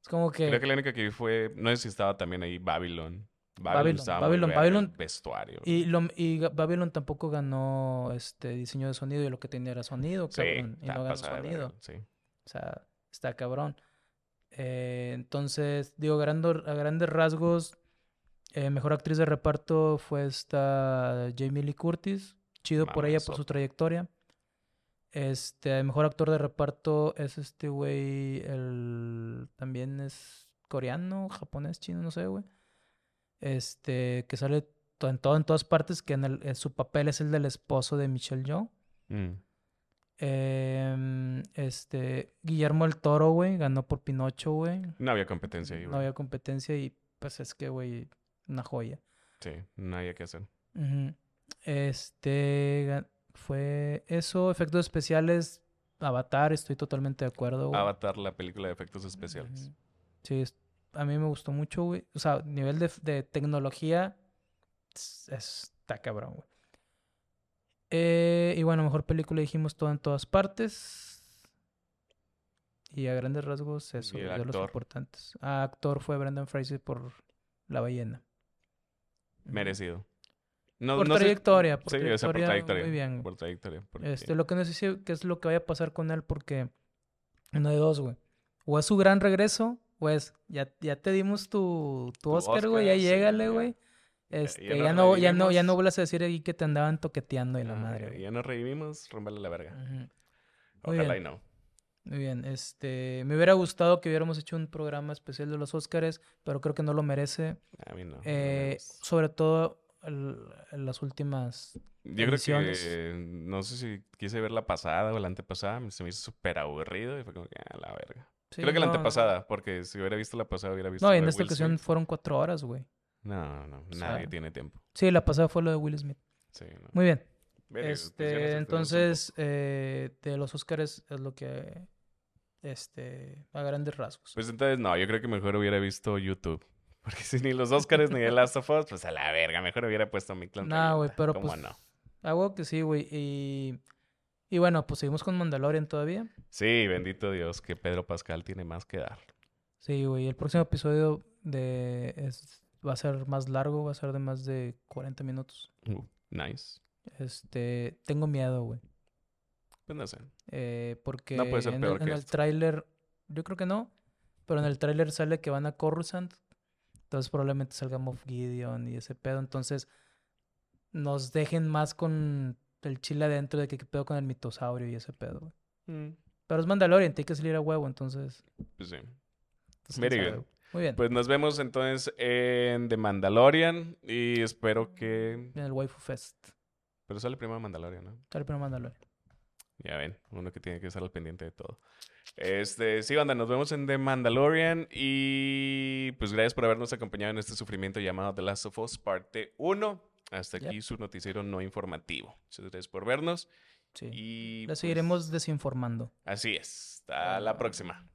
es como que... Creo que la única que vi fue, no sé si estaba también ahí Babylon. Babylon, Babylon, Babylon, vestuario. Y, lo, y Babylon tampoco ganó este diseño de sonido y lo que tenía era sonido, cabrón, y no ganó sonido. sí. O sea, está cabrón. Eh, entonces, digo, a grandes rasgos, eh, mejor actriz de reparto fue esta Jamie Lee Curtis. Chido por ella, por su trayectoria. Este, mejor actor de reparto es este güey, el también es coreano, japonés, chino, no sé, güey. Este, que sale en todo en todas partes, que en, el, su papel es el del esposo de Michelle Yeoh. Mm. Em, este, Guillermo el Toro, güey, ganó por Pinocho, güey. No había competencia ahí, güey. No había competencia y pues es que, güey, una joya. Sí, no había que hacer. Este, fue eso, efectos especiales, Avatar, estoy totalmente de acuerdo. Avatar, la película de efectos especiales. Sí, a mí me gustó mucho, güey. O sea, nivel de, tecnología está cabrón, güey. Eh, y bueno, mejor película dijimos todo en todas partes. Y a grandes rasgos, eso, de los importantes. A actor fue Brendan Fraser por La ballena. Merecido por, trayectoria, por, sí, trayectoria, por trayectoria. Muy bien. Por trayectoria. Este, lo que no sé si qué es lo que vaya a pasar con él porque uno de dos, güey. O es su gran regreso, o es ya, ya te dimos tu, tu, Oscar, güey, ya llégale, güey. Este, ya, no, ya, no, ya no vuelvas a decir ahí que te andaban toqueteando y la madre. Ya nos revivimos, rompele la verga. Ojalá y no. Muy bien, este, me hubiera gustado que hubiéramos hecho un programa especial de los Oscars, pero creo que no lo merece. A mí no. Eh, sobre todo en las últimas. Yo creo que no sé si quise ver la pasada o la antepasada, se me hizo súper aburrido y fue como ah, la verga. creo que la antepasada, porque si hubiera visto la pasada hubiera visto. No, y en esta ocasión fueron cuatro horas, güey. No, no, nadie tiene tiempo. Sí, la pasada fue lo de Will Smith. Sí, no. Muy bien. Este, entonces, eh, de los Oscars es lo que. Este, a grandes rasgos. Pues entonces, no, yo creo que mejor hubiera visto YouTube. Porque si ni los Oscars ni el Last of Us, pues a la verga, mejor hubiera puesto mi clan. No, güey, pero ¿Cómo pues. no? Hago que sí, güey. Y. Y bueno, pues seguimos con Mandalorian todavía. Sí, bendito Dios, que Pedro Pascal tiene más que dar. Sí, güey. El próximo episodio de es, va a ser más largo, va a ser de más de 40 minutos. Uh, nice. Este, tengo miedo, güey. Pues no sé. Eh, porque no puede ser en, el, en el tráiler, yo creo que no, pero en el tráiler sale que van a Coruscant, entonces probablemente salga Moff Gideon y ese pedo. Entonces nos dejen más con el chile adentro de que qué pedo con el mitosaurio y ese pedo, mm. Pero es Mandalorian, tiene que salir a huevo, entonces. Pues sí. Muy bien. Pues nos vemos entonces en The Mandalorian y espero que... En el Waifu Fest. Pero sale primero Mandalorian, ¿no? Sale primero Mandalorian. Ya ven, uno que tiene que estar al pendiente de todo. Este, sí, banda, nos vemos en The Mandalorian y pues gracias por habernos acompañado en este sufrimiento llamado The Last of Us parte 1. Hasta aquí su noticiero no informativo. Muchas gracias por vernos. Sí. Y la seguiremos pues, desinformando. Así es. Hasta la próxima.